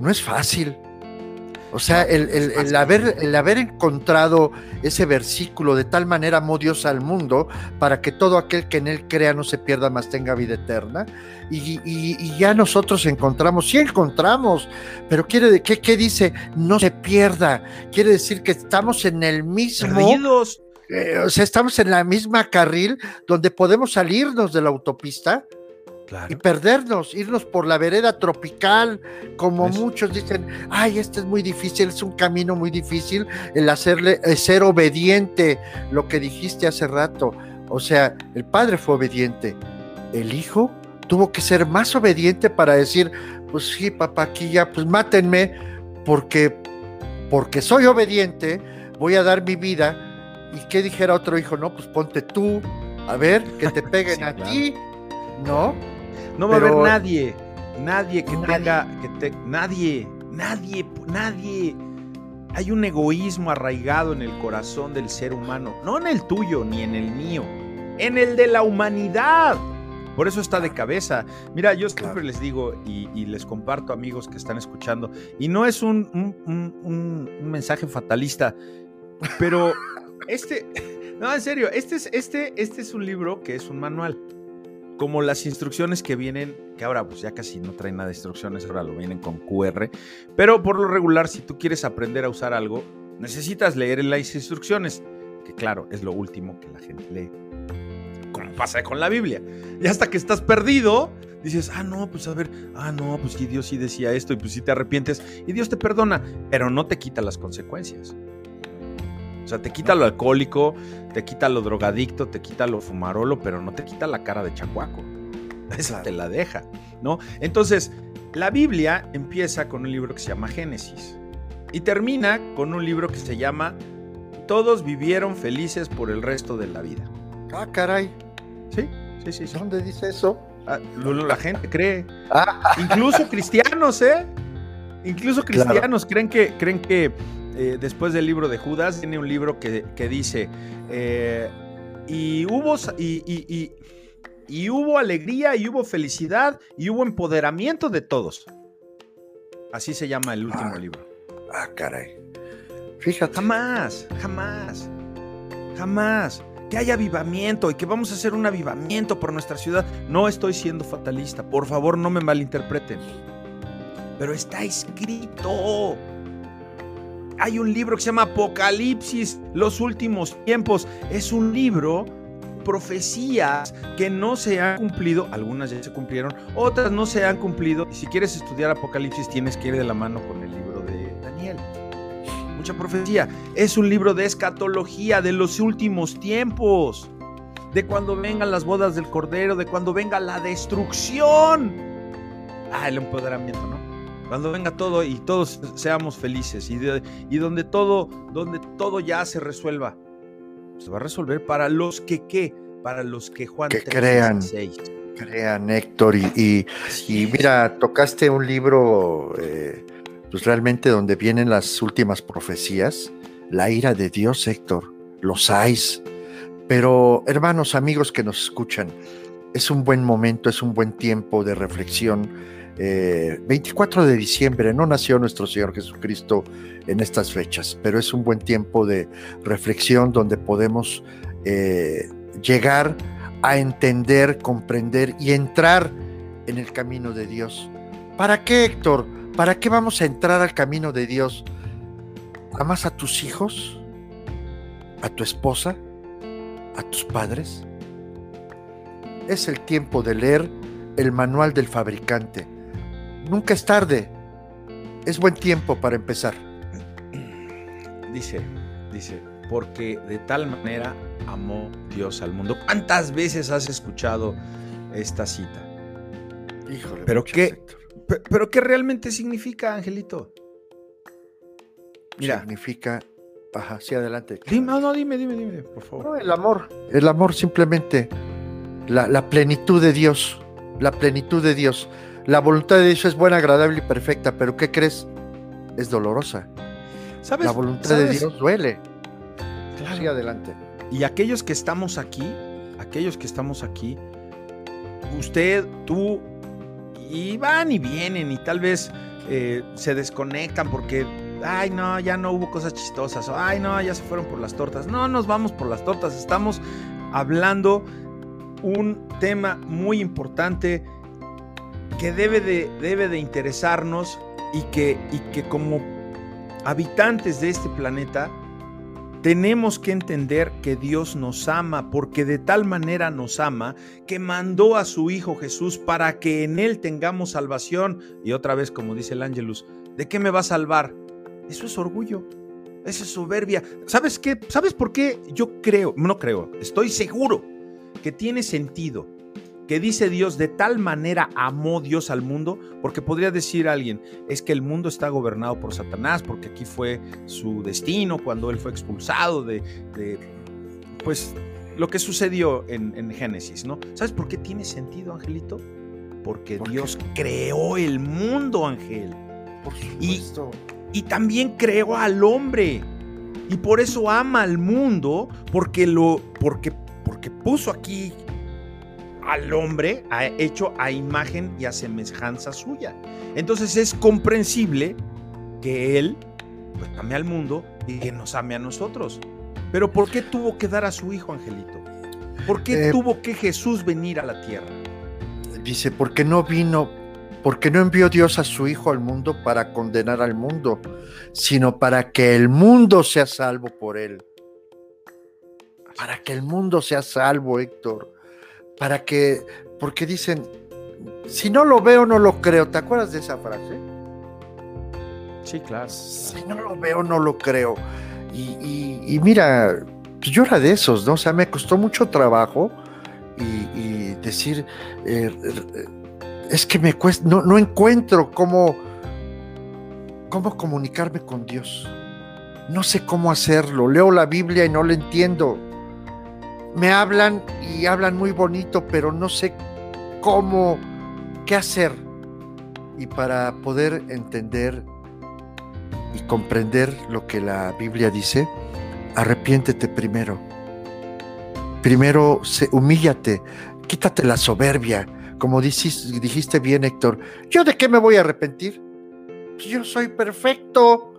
no es fácil. O sea, el, haber, el haber encontrado ese versículo de tal manera amó Dios al mundo para que todo aquel que en él crea no se pierda, más tenga vida eterna. Y, ya nosotros encontramos, sí encontramos, pero quiere ¿qué, ¿qué, dice? No se pierda. Quiere decir que estamos en el mismo. Eh, o sea, estamos en la misma carril donde podemos salirnos de la autopista y perdernos, irnos por la vereda tropical, como muchos dicen, ay, este es muy difícil, es un camino muy difícil, el hacerle, ser obediente, lo que dijiste hace rato. O sea, el padre fue obediente, el hijo tuvo que ser más obediente para decir, pues sí, papá, aquí ya, pues mátenme, porque, porque soy obediente, voy a dar mi vida. ¿Y qué dijera otro hijo? No, pues ponte tú, a ver, que te peguen a ti, ¿no?
No va a haber nadie, nadie que tenga, que te, nadie, nadie, nadie. Hay un egoísmo arraigado en el corazón del ser humano, no en el tuyo ni en el mío, en el de la humanidad. Por eso está de cabeza. Mira, yo siempre les digo y, les comparto amigos que están escuchando, y no es un, un mensaje fatalista, pero este, no, en serio, este es, este, este es un libro que es un manual como las instrucciones que vienen, que ahora pues ya casi no traen nada de instrucciones, ahora lo vienen con QR, pero por lo regular si tú quieres aprender a usar algo, necesitas leer las instrucciones, que claro, es lo último que la gente lee, como pasa con la Biblia. Y hasta que estás perdido, dices, ah, no, pues a ver, ah, no, pues sí, Dios sí decía esto y pues sí te arrepientes y Dios te perdona, pero no te quita las consecuencias. O sea, te quita lo alcohólico, te quita lo drogadicto, te quita lo fumarolo, pero no te quita la cara de chacuaco. Esa te la deja, ¿no? Entonces, la Biblia empieza con un libro que se llama Génesis y termina con un libro que se llama Todos vivieron felices por el resto de la vida.
Ah, caray.
Sí, sí, sí. sí.
¿Dónde dice eso?
Ah, la gente cree. Ah. Incluso cristianos, ¿eh? Incluso cristianos creen que, creen que eh, después del libro de Judas, tiene un libro que, dice, eh, y, hubo, y, y, hubo alegría, y hubo felicidad, y hubo empoderamiento de todos. Así se llama el último
ah,
libro.
Ah, caray. Fíjate.
Jamás, jamás, jamás. Que haya avivamiento y que vamos a hacer un avivamiento por nuestra ciudad. No estoy siendo fatalista. Por favor, no me malinterpreten. Pero está escrito hay un libro que se llama Apocalipsis, los últimos tiempos. Es un libro, profecías que no se han cumplido, algunas ya se cumplieron, otras no se han cumplido. Y si quieres estudiar Apocalipsis tienes que ir de la mano con el libro de Daniel. Mucha profecía. Es un libro de escatología de los últimos tiempos. De cuando vengan las bodas del Cordero, de cuando venga la destrucción. Ah, el empoderamiento, ¿no? Cuando venga todo y todos seamos felices y, y donde, todo, donde todo ya se resuelva. Se va a resolver para los que qué, para los que Juan
que crean, crean Héctor y, y, mira, tocaste un libro eh, pues realmente donde vienen las últimas profecías, la ira de Dios Héctor, los hay. Pero hermanos, amigos que nos escuchan, es un buen momento, es un buen tiempo de reflexión 24 eh, de diciembre, no nació nuestro Señor Jesucristo en estas fechas, pero es un buen tiempo de reflexión donde podemos eh, llegar a entender, comprender y entrar en el camino de Dios. ¿Para qué, Héctor? ¿Para qué vamos a entrar al camino de Dios? ¿Amas a tus hijos? ¿A tu esposa? ¿A tus padres? Es el tiempo de leer el manual del fabricante Nunca es tarde. Es buen tiempo para empezar.
Dice, dice, porque de tal manera amó Dios al mundo. ¿Cuántas veces has escuchado esta cita?
Híjole.
Pero qué, pero qué realmente significa, Angelito?
Mira. Significa Ajá, sí, adelante.
Dime, no, no, dime, dime, dime, por favor.
el amor. El amor simplemente. La, la, plenitud de Dios. La plenitud de Dios. La voluntad de Dios es buena, agradable y perfecta, pero ¿qué crees? Es dolorosa. ¿Sabes? La voluntad de Dios duele.
Claro.
adelante.
y aquellos que estamos aquí, aquellos que estamos aquí, usted, tú, y van y vienen y tal vez eh, se desconectan porque, ay no, ya no hubo cosas chistosas, o ay no, ya se fueron por las tortas. No nos vamos por las tortas, estamos hablando un tema muy importante que debe de, debe de interesarnos y que, y que como habitantes de este planeta tenemos que entender que Dios nos ama porque de tal manera nos ama que mandó a su Hijo Jesús para que en Él tengamos salvación. Y otra vez, como dice el Ángelus, ¿de qué me va a salvar? Eso es orgullo, eso es soberbia. ¿Sabes qué? ¿Sabes por qué? Yo creo, no creo, estoy seguro que tiene sentido que dice Dios, de tal manera amó Dios al mundo, porque podría decir alguien, es que el mundo está gobernado por Satanás, porque aquí fue su destino cuando él fue expulsado de, pues, lo que sucedió en, Génesis, ¿no? ¿Sabes por qué tiene sentido, Angelito? Porque Dios creó el mundo, Ángel.
Por supuesto.
Y, y también creó al hombre. Y por eso ama al mundo, porque lo, porque, porque puso aquí al hombre ha hecho a imagen y a semejanza suya. Entonces es comprensible que él pues, ame al mundo y que nos ame a nosotros. Pero ¿por qué tuvo que dar a su hijo, Angelito? ¿Por qué eh, tuvo que Jesús venir a la tierra?
Dice, porque no vino, porque no envió Dios a su hijo al mundo para condenar al mundo, sino para que el mundo sea salvo por él. Para que el mundo sea salvo, Héctor para que, porque dicen, si no lo veo, no lo creo. ¿Te acuerdas de esa frase?
Sí, claro.
Si no lo veo, no lo creo. Y, mira, pues yo era de esos, ¿no? O sea, me costó mucho trabajo y, decir, eh, es que me cuesta, no, no encuentro cómo, cómo comunicarme con Dios. No sé cómo hacerlo. Leo la Biblia y no lo entiendo me hablan y hablan muy bonito, pero no sé cómo, qué hacer. Y para poder entender y comprender lo que la Biblia dice, arrepiéntete primero. Primero, humíllate, quítate la soberbia. Como dijiste bien, Héctor, ¿yo de qué me voy a arrepentir? Pues yo soy perfecto,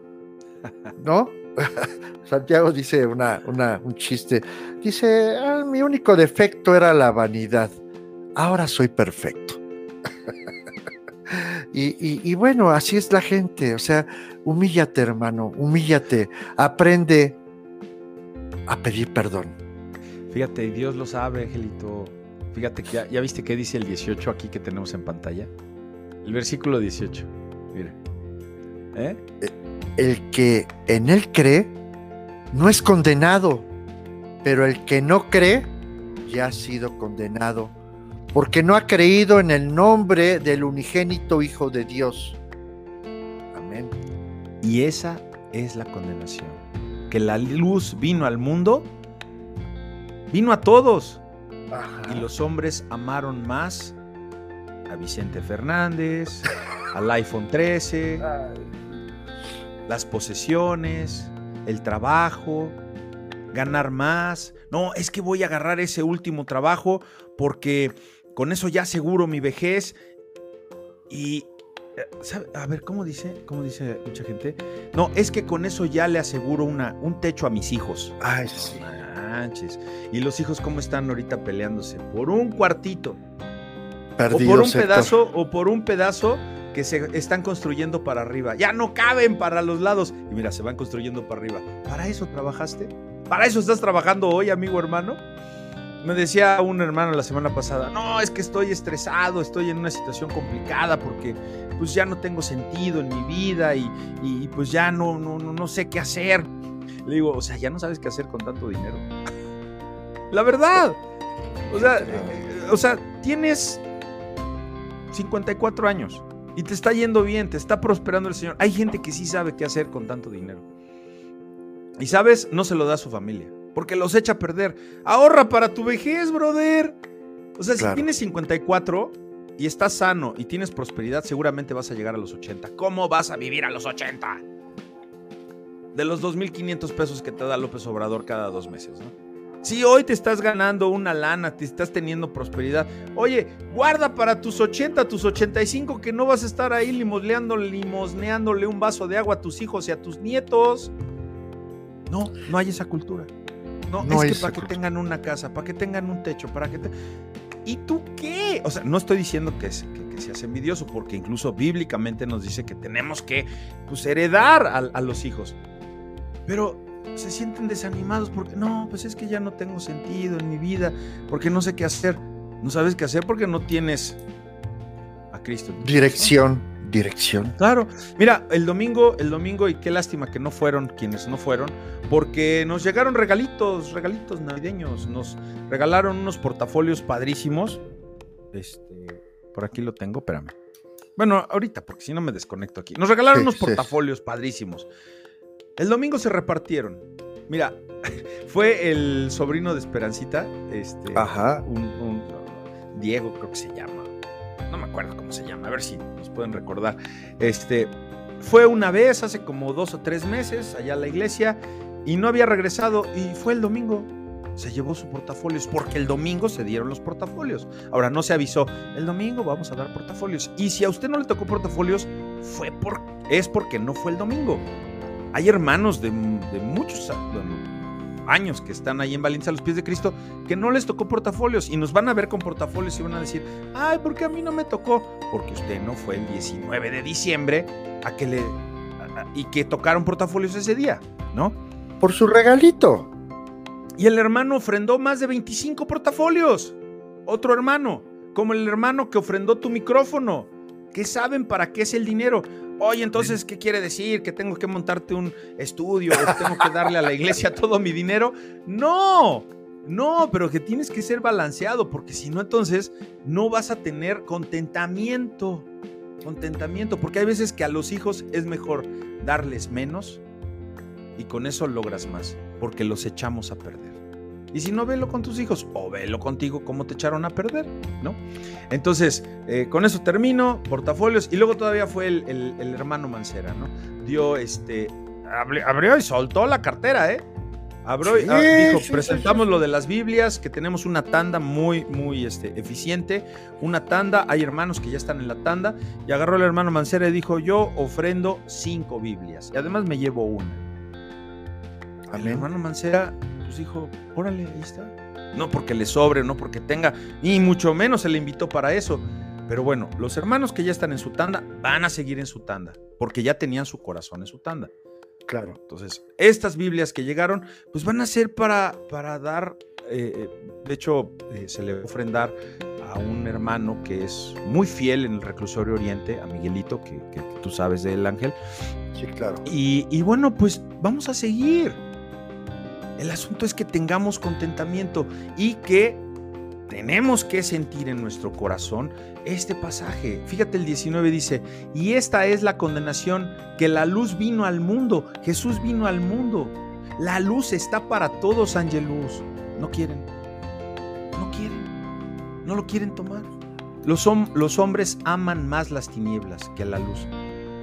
¿no? Santiago dice una, un chiste. Dice, ah, mi único defecto era la vanidad. Ahora soy perfecto. y, bueno, así es la gente. O sea, humíllate, hermano, humíllate. Aprende a pedir perdón.
Fíjate, Dios lo sabe, Angelito. Fíjate que ya, ya viste qué dice el 18 aquí que tenemos en pantalla. El versículo 18. Mira.
¿Eh? eh el que en él cree no es condenado, pero el que no cree ya ha sido condenado, porque no ha creído en el nombre del unigénito Hijo de Dios. Amén.
Y esa es la condenación, que la luz vino al mundo, vino a todos, y los hombres amaron más a Vicente Fernández, al iPhone 13 las posesiones, el trabajo, ganar más. No, es que voy a agarrar ese último trabajo porque con eso ya aseguro mi vejez. Y, a ver, ¿cómo dice? ¿Cómo dice mucha gente? No, es que con eso ya le aseguro una, un techo a mis hijos.
Ay, sí.
Manches. Y los hijos, ¿cómo están ahorita peleándose? Por un cuartito.
o
por un pedazo, o por un pedazo que se están construyendo para arriba. Ya no caben para los lados. Y mira, se van construyendo para arriba. ¿Para eso trabajaste? ¿Para eso estás trabajando hoy, amigo hermano? Me decía un hermano la semana pasada, no, es que estoy estresado, estoy en una situación complicada porque pues ya no tengo sentido en mi vida y, y pues ya no, no, no, no sé qué hacer. Le digo, o sea, ya no sabes qué hacer con tanto dinero. la verdad. O sea, o sea, tienes 54 años. Y te está yendo bien, te está prosperando el Señor. Hay gente que sí sabe qué hacer con tanto dinero. Y sabes, no se lo da a su familia, porque los echa a perder. Ahorra para tu vejez, brother. O sea, si tienes 54 y estás sano y tienes prosperidad, seguramente vas a llegar a los 80. ¿Cómo vas a vivir a los 80? De los 2.500 pesos que te da López Obrador cada dos meses, ¿no? Si hoy te estás ganando una lana, te estás teniendo prosperidad, oye, guarda para tus 80, tus 85, que no vas a estar ahí limosneándole un vaso de agua a tus hijos y a tus nietos. No, no hay esa cultura. No, es que para que tengan una casa, para que tengan un techo, para que... ¿Y tú qué? O sea, no estoy diciendo que, que, seas envidioso, porque incluso bíblicamente nos dice que tenemos que pues, heredar a, a los hijos. Pero se sienten desanimados porque no, pues es que ya no tengo sentido en mi vida, porque no sé qué hacer. No sabes qué hacer porque no tienes a Cristo.
Dirección, dirección.
Claro. Mira, el domingo, el domingo, y qué lástima que no fueron quienes no fueron, porque nos llegaron regalitos, regalitos navideños. Nos regalaron unos portafolios padrísimos. Este, por aquí lo tengo, espérame. Bueno, ahorita, porque si no me desconecto aquí. Nos regalaron unos portafolios padrísimos. El domingo se repartieron. Mira, fue el sobrino de Esperancita, este,
Ajá.
Un, Diego creo que se llama. No me acuerdo cómo se llama, a ver si nos pueden recordar. Este, fue una vez hace como dos o tres meses allá a la iglesia y no había regresado y fue el domingo. Se llevó su portafolios porque el domingo se dieron los portafolios. Ahora no se avisó, el domingo vamos a dar portafolios. Y si a usted no le tocó portafolios, fue por, es porque no fue el domingo. Hay hermanos de, muchos años que están ahí en Valencia a los pies de Cristo que no les tocó portafolios y nos van a ver con portafolios y van a decir, ay, ¿por qué a mí no me tocó? Porque usted no fue el 19 de diciembre a que le... y que tocaron portafolios ese día, ¿no?
Por su regalito.
Y el hermano ofrendó más de 25 portafolios. Otro hermano, como el hermano que ofrendó tu micrófono, que saben para qué es el dinero. Oye, entonces, ¿qué quiere decir? ¿Que tengo que montarte un estudio o tengo que darle a la iglesia todo mi dinero? No, no, pero que tienes que ser balanceado, porque si no, entonces no vas a tener contentamiento. Contentamiento, porque hay veces que a los hijos es mejor darles menos y con eso logras más, porque los echamos a perder. Y si no, velo con tus hijos o velo contigo cómo te echaron a perder, ¿no? Entonces, eh, con eso termino, portafolios. Y luego todavía fue el, hermano Mancera, ¿no? Dio este. Abrió y soltó la cartera, ¿eh? Abrió, ah, dijo, presentamos lo de las Biblias, que tenemos una tanda muy, muy este, eficiente. Una tanda, hay hermanos que ya están en la tanda. Y agarró el hermano Mancera y dijo: Yo ofrendo cinco Biblias. Y además me llevo una. El hermano Mancera pues dijo, órale, ahí está. No porque le sobre, no porque tenga, ni mucho menos se le invitó para eso. Pero bueno, los hermanos que ya están en su tanda van a seguir en su tanda, porque ya tenían su corazón en su tanda.
Claro.
Entonces, estas Biblias que llegaron, pues van a ser para, para dar, eh, eh, de hecho, eh, se le va a ofrendar a un hermano que es muy fiel en el reclusorio Oriente, a Miguelito, que, tú sabes del ángel.
Sí, claro.
Y, y bueno, pues vamos a seguir. El asunto es que tengamos contentamiento y que tenemos que sentir en nuestro corazón este pasaje. Fíjate el 19 dice, y esta es la condenación, que la luz vino al mundo, Jesús vino al mundo. La luz está para todos, Angelus. No quieren, no quieren, no lo quieren tomar. Los, los hombres aman más las tinieblas que la luz,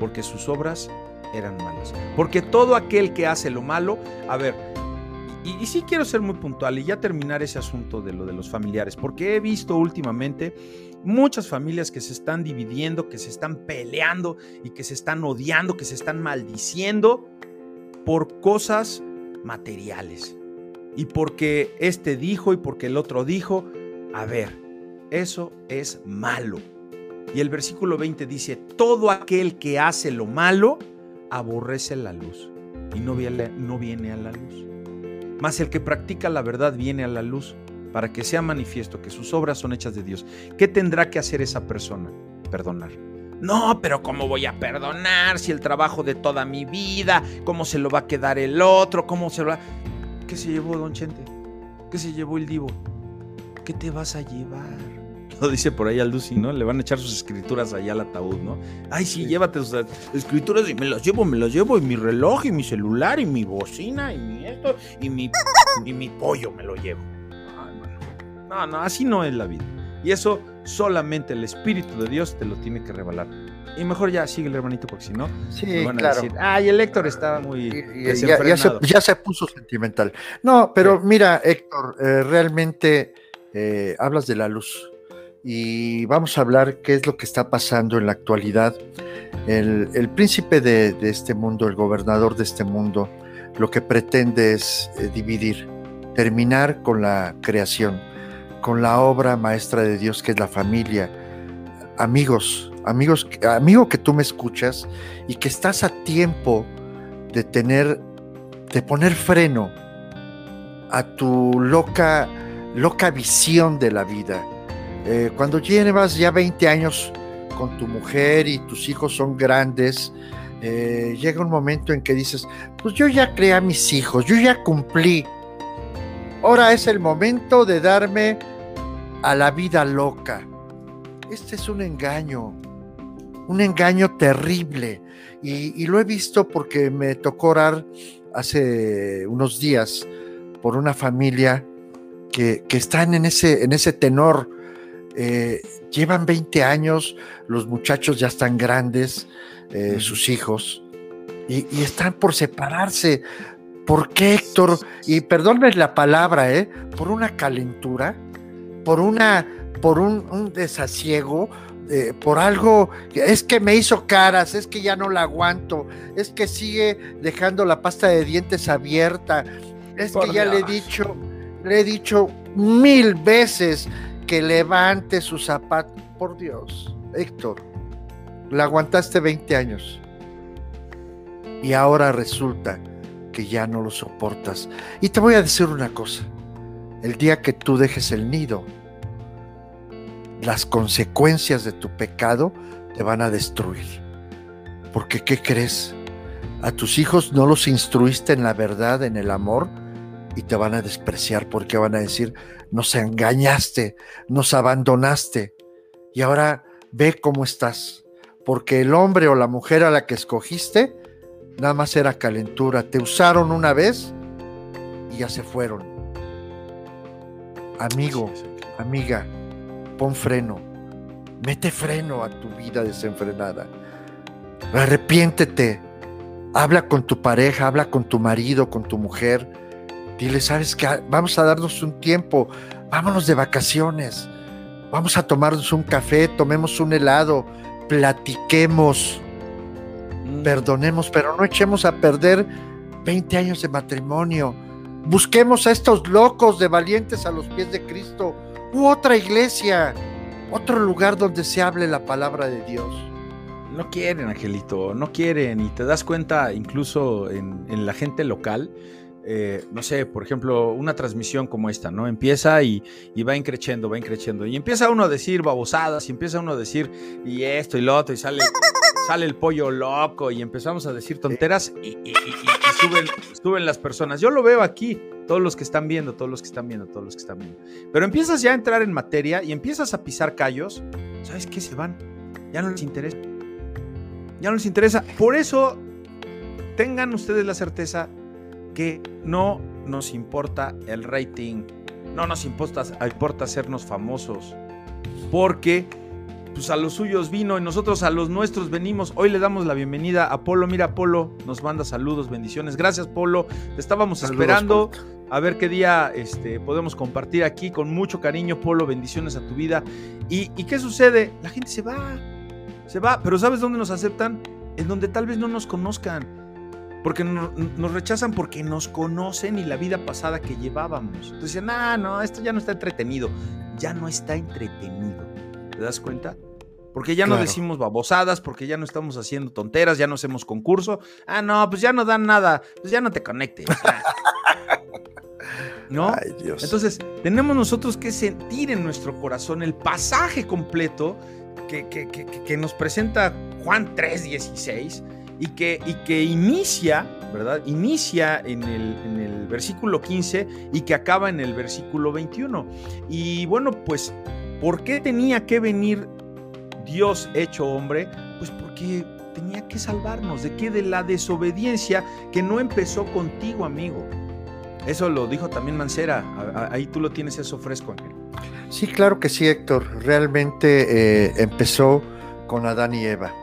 porque sus obras eran malas. Porque todo aquel que hace lo malo, a ver, y, sí quiero ser muy puntual y ya terminar ese asunto de lo de los familiares, porque he visto últimamente muchas familias que se están dividiendo, que se están peleando y que se están odiando, que se están maldiciendo por cosas materiales. Y porque este dijo y porque el otro dijo, a ver, eso es malo. Y el versículo 20 dice, todo aquel que hace lo malo, aborrece la luz y no viene a la luz. Mas el que practica la verdad viene a la luz para que sea manifiesto que sus obras son hechas de Dios. ¿Qué tendrá que hacer esa persona? Perdonar. No, pero ¿cómo voy a perdonar si el trabajo de toda mi vida? ¿Cómo se lo va a quedar el otro? ¿Cómo se lo va... ¿Qué se llevó Don Chente? ¿Qué se llevó el divo? ¿Qué te vas a llevar? Lo dice por ahí al Lucy, ¿no? Le van a echar sus escrituras allá al ataúd, ¿no? Ay, sí, llévate sus escrituras y me las llevo, me las llevo, y mi reloj, y mi celular, y mi bocina, y mi esto, y mi, y mi pollo me lo llevo. Ay, bueno. No, no, así no es la vida. Y eso solamente el Espíritu de Dios te lo tiene que revelar. y mejor ya sigue el hermanito, porque si no,
sí, van a decir,
ay, el Héctor está muy.
ya, se, puso sentimental. No, pero mira, Héctor, eh, realmente eh, hablas de la luz. Y vamos a hablar qué es lo que está pasando en la actualidad. El, príncipe de, este mundo, el gobernador de este mundo, lo que pretende es eh, dividir, terminar con la creación, con la obra maestra de Dios que es la familia. Amigos, amigos, amigo que tú me escuchas y que estás a tiempo de tener, de poner freno a tu loca, loca visión de la vida. Eh, cuando llevas ya 20 años con tu mujer y tus hijos son grandes, eh, llega un momento en que dices, pues yo ya creé a mis hijos, yo ya cumplí. Ahora es el momento de darme a la vida loca. Este es un engaño, un engaño terrible. Y, lo he visto porque me tocó orar hace unos días por una familia que, que están en ese, en ese tenor. Eh, llevan 20 años, los muchachos ya están grandes, eh, sus hijos, y, están por separarse. ¿Por qué, Héctor? Y perdónme la palabra, ¿eh? Por una calentura, por una, por un, desasiego, eh, por algo, es que me hizo caras, es que ya no la aguanto, es que sigue dejando la pasta de dientes abierta, es que ya le he dicho, le he dicho mil veces que levante su zapato. Por Dios, Héctor, la aguantaste 20 años y ahora resulta que ya no lo soportas. Y te voy a decir una cosa, el día que tú dejes el nido, las consecuencias de tu pecado te van a destruir. Porque, ¿qué crees? A tus hijos no los instruiste en la verdad, en el amor, y te van a despreciar porque van a decir, nos engañaste, nos abandonaste, y ahora ve cómo estás. Porque el hombre o la mujer a la que escogiste, nada más era calentura. Te usaron una vez y ya se fueron. Amigo, amiga, pon freno, mete freno a tu vida desenfrenada. Arrepiéntete, habla con tu pareja, habla con tu marido, con tu mujer. Dile, sabes que vamos a darnos un tiempo, vámonos de vacaciones, vamos a tomarnos un café, tomemos un helado, platiquemos, mm. perdonemos, pero no echemos a perder 20 años de matrimonio. Busquemos a estos locos de valientes a los pies de Cristo u otra iglesia, otro lugar donde se hable la palabra de Dios.
No quieren, Angelito, no quieren. Y te das cuenta incluso en, la gente local. Eh, no sé, por ejemplo, una transmisión como esta, ¿no? Empieza y, va increciendo, va increciendo. Y empieza uno a decir babosadas, y empieza uno a decir y esto y lo otro, y sale, sale el pollo loco, y empezamos a decir tonteras y, suben, suben las personas. Yo lo veo aquí, todos los que están viendo, todos los que están viendo, todos los que están viendo. Pero empiezas ya a entrar en materia y empiezas a pisar callos, ¿sabes qué? Se van. Ya no les interesa. Ya no les interesa. Por eso, tengan ustedes la certeza que no nos importa el rating. No nos importa, importa hacernos famosos. Porque pues a los suyos vino y nosotros a los nuestros venimos. Hoy le damos la bienvenida a Polo. Mira, Polo nos manda saludos, bendiciones. Gracias, Polo. Te estábamos esperando a ver qué día este, podemos compartir aquí con mucho cariño, Polo. Bendiciones a tu vida. ¿Y, qué sucede? La gente se va, se va. Pero ¿sabes dónde nos aceptan? En donde tal vez no nos conozcan. Porque nos rechazan porque nos conocen y la vida pasada que llevábamos. Entonces decían, ah, no, esto ya no está entretenido. Ya no está entretenido. ¿Te das cuenta? Porque ya no decimos babosadas, porque ya no estamos haciendo tonteras, ya no hacemos concurso. Ah, no, pues ya no dan nada, pues ya no te conectes. ¿No? Ay, Dios. Entonces, tenemos nosotros que sentir en nuestro corazón el pasaje completo que, que, nos presenta Juan 3:16 y que, y que inicia, ¿verdad? Inicia en el, en el versículo 15 y que acaba en el versículo 21. Y bueno, pues ¿Por qué tenía que venir Dios hecho hombre? Pues porque tenía que salvarnos. ¿De qué? De la desobediencia que no empezó contigo, amigo. Eso lo dijo también Mancera. Ahí tú lo tienes eso fresco, Ángel.
Sí, claro que sí, Héctor. Realmente eh, empezó con Adán y Eva.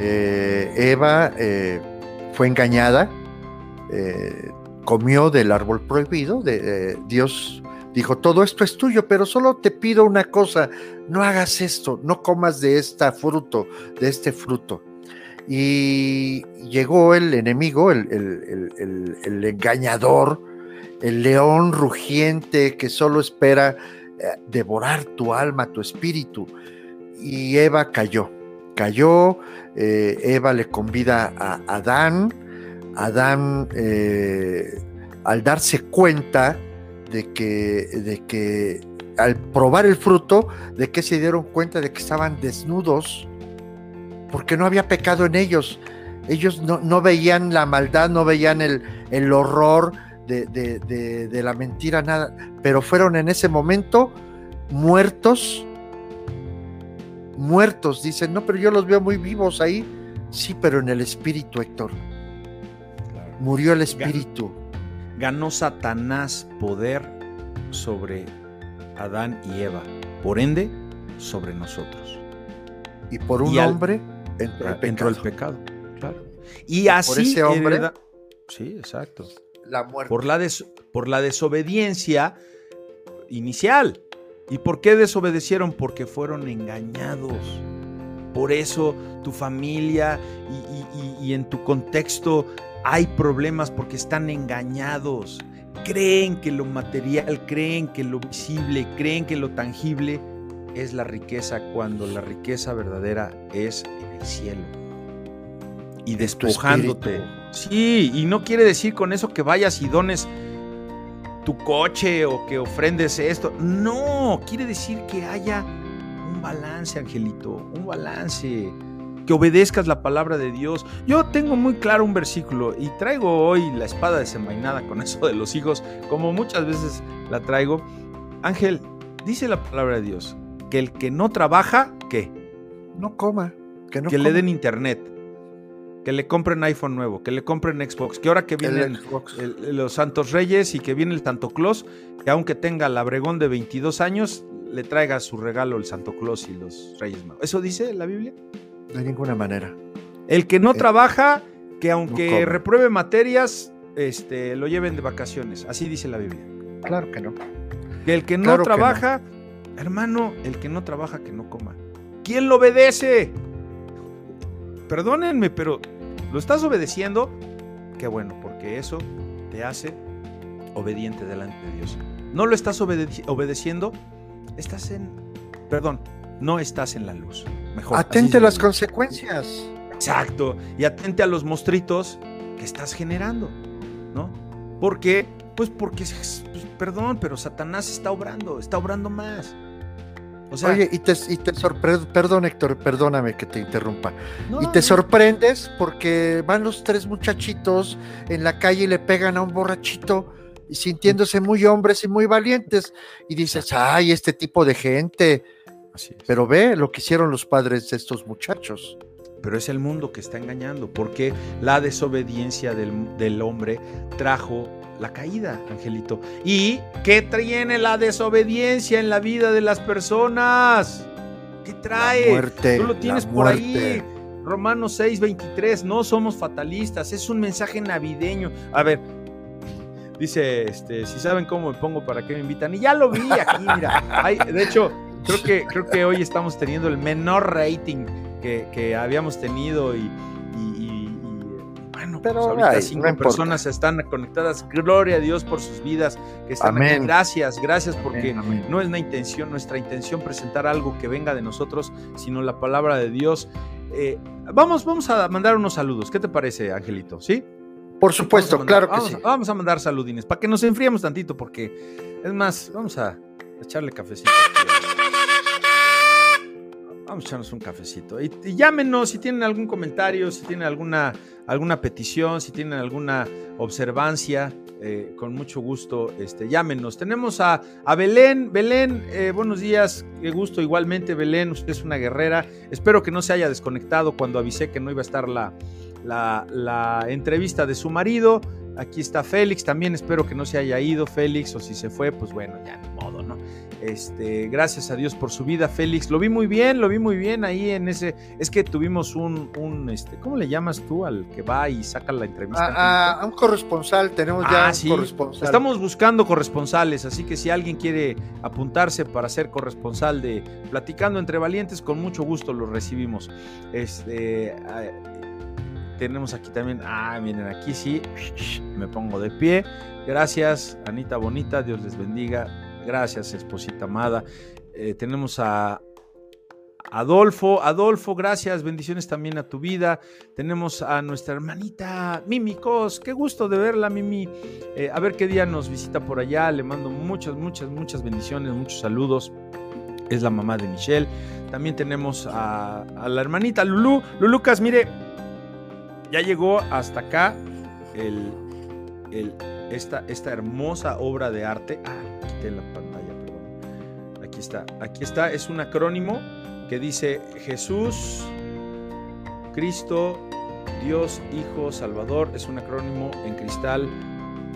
Eh, Eva eh, fue engañada, eh, comió del árbol prohibido, de, Dios dijo, todo esto es tuyo, pero solo te pido una cosa, no hagas esto, no comas de este fruto, de este fruto. Y llegó el enemigo, el, el engañador, el león rugiente que solo espera devorar tu alma, tu espíritu. Y Eva cayó, cayó, eh, Eva le convida a Adán, Adán eh, al darse cuenta de que, de que al probar el fruto, de que se dieron cuenta de que estaban desnudos, porque no había pecado en ellos. Ellos no, veían la maldad, no veían el, el horror de, de, la mentira, nada, pero fueron en ese momento muertos muertos. Dicen, no, pero yo los veo muy vivos ahí. Sí, pero en el espíritu, Héctor. Murió el espíritu.
Ganó Satanás poder sobre Adán y Eva. Por ende, sobre nosotros.
Y por un hombre
entró, el pecado. Claro. Y así. Por ese hombre. sí, exacto.
La muerte.
Por la, por la desobediencia inicial. ¿Y por qué desobedecieron? Porque fueron engañados. Por eso tu familia y, en tu contexto hay problemas porque están engañados. Creen que lo material, creen que lo visible, creen que lo tangible es la riqueza cuando la riqueza verdadera es en el cielo. Y despojándote. Sí, y no quiere decir con eso que vayas y dones tu coche o que ofrendes esto. No, quiere decir que haya un balance, Angelito, un balance. Que obedezcas la palabra de Dios. Yo tengo muy claro un versículo y traigo hoy la espada desenvainada con eso de los hijos, como muchas veces la traigo. Ángel, dice la palabra de Dios, que el que no trabaja, ¿qué?
No coma.
Que, no que le den internet que le compren iPhone nuevo, que le compren Xbox, que ahora que vienen los Santos Reyes y que viene el Santo Claus, que aunque tenga la Abregón de 22 años, le traiga su regalo el Santo Claus y los Reyes Magos. ¿Eso dice la Biblia?
De ninguna manera.
El que no eh, trabaja, que aunque repruebe materias, este, lo lleven de vacaciones. Así dice la Biblia.
Claro que no.
Que el que no trabaja, hermano, el que no trabaja, que no coma. ¿Quién lo obedece? Perdónenme, pero ¿lo estás obedeciendo? Qué bueno, porque eso te hace obediente delante de Dios. ¿No lo estás obedeciendo? Estás en, perdón, no estás en la luz.
Mejor. Atente a las consecuencias.
Exacto. Y atente a los mostritos que estás generando, ¿no? ¿Por qué? Pues porque, pues, perdón, pero Satanás está obrando, está obrando más.
Oye, y te, y te sorprendes, perdón Héctor, perdóname que te interrumpa. y te sorprendes porque van los tres muchachitos en la calle y le pegan a un borrachito y sintiéndose muy hombres y muy valientes. Y dices, ay, este tipo de gente. Así Pero ve lo que hicieron los padres de estos muchachos.
Pero es el mundo que está engañando, porque la desobediencia del, del hombre trajo la caída, Angelito. ¿Y qué tiene la desobediencia en la vida de las personas? ¿Qué trae?
La muerte,
Tú lo tienes por ahí. Romanos 6, 23, no somos fatalistas, es un mensaje navideño. A ver, dice, este, si saben cómo me pongo, ¿para qué me invitan? Y ya lo vi aquí, mira. de hecho, creo que, creo que hoy estamos teniendo el menor rating que, que habíamos tenido y, bueno, pero pues ahorita cinco personas están conectadas. Gloria a Dios por sus vidas que están aquí. Gracias, gracias porque no es la intención, nuestra intención presentar algo que venga de nosotros, sino la palabra de Dios. Eh, vamos, vamos a mandar unos saludos. ¿Qué te parece, Angelito? ¿Sí?
Por supuesto, claro que
sí. vamos a mandar saludines para que nos enfriemos tantito porque es más, vamos a echarle cafecito. Vamos a echarnos un cafecito. Y, llámenos si tienen algún comentario, si tienen alguna, alguna petición, si tienen alguna observancia. Eh, con mucho gusto, este, llámenos. Tenemos a, a Belén. Belén, eh, buenos días. Qué gusto igualmente, Belén. Usted es una guerrera. Espero que no se haya desconectado cuando avisé que no iba a estar la, la, la entrevista de su marido. Aquí está Félix, también espero que no se haya ido Félix o si se fue, pues bueno, ya ni modo, ¿no? Este, gracias a Dios por su vida, Félix. Lo vi muy bien, lo vi muy bien ahí en ese. Es que tuvimos un, un este, ¿cómo le llamas tú al que va y saca la entrevista?
A, un corresponsal, tenemos ya ah, un corresponsal.
Estamos buscando corresponsales, así que si alguien quiere apuntarse para ser corresponsal de Platicando entre Valientes, con mucho gusto lo recibimos. Este. tenemos aquí también, ah, miren, aquí sí, me pongo de pie. Gracias, Anita Bonita, Dios les bendiga Gracias, esposita amada. Eh, tenemos a Adolfo. Adolfo, gracias. Bendiciones también a tu vida. Tenemos a nuestra hermanita Mimi Cos. Qué gusto de verla, Mimi. Eh, a ver qué día nos visita por allá. Le mando muchas, muchas, muchas bendiciones, muchos saludos. Es la mamá de Michelle. También tenemos a, la hermanita Lulu. Lulucas, mire, ya llegó hasta acá esta, esta hermosa obra de arte. Ah, la pantalla, perdón. Aquí está. Aquí está. Es un acrónimo que dice Jesús, Cristo, Dios, Hijo, Salvador. Es un acrónimo en cristal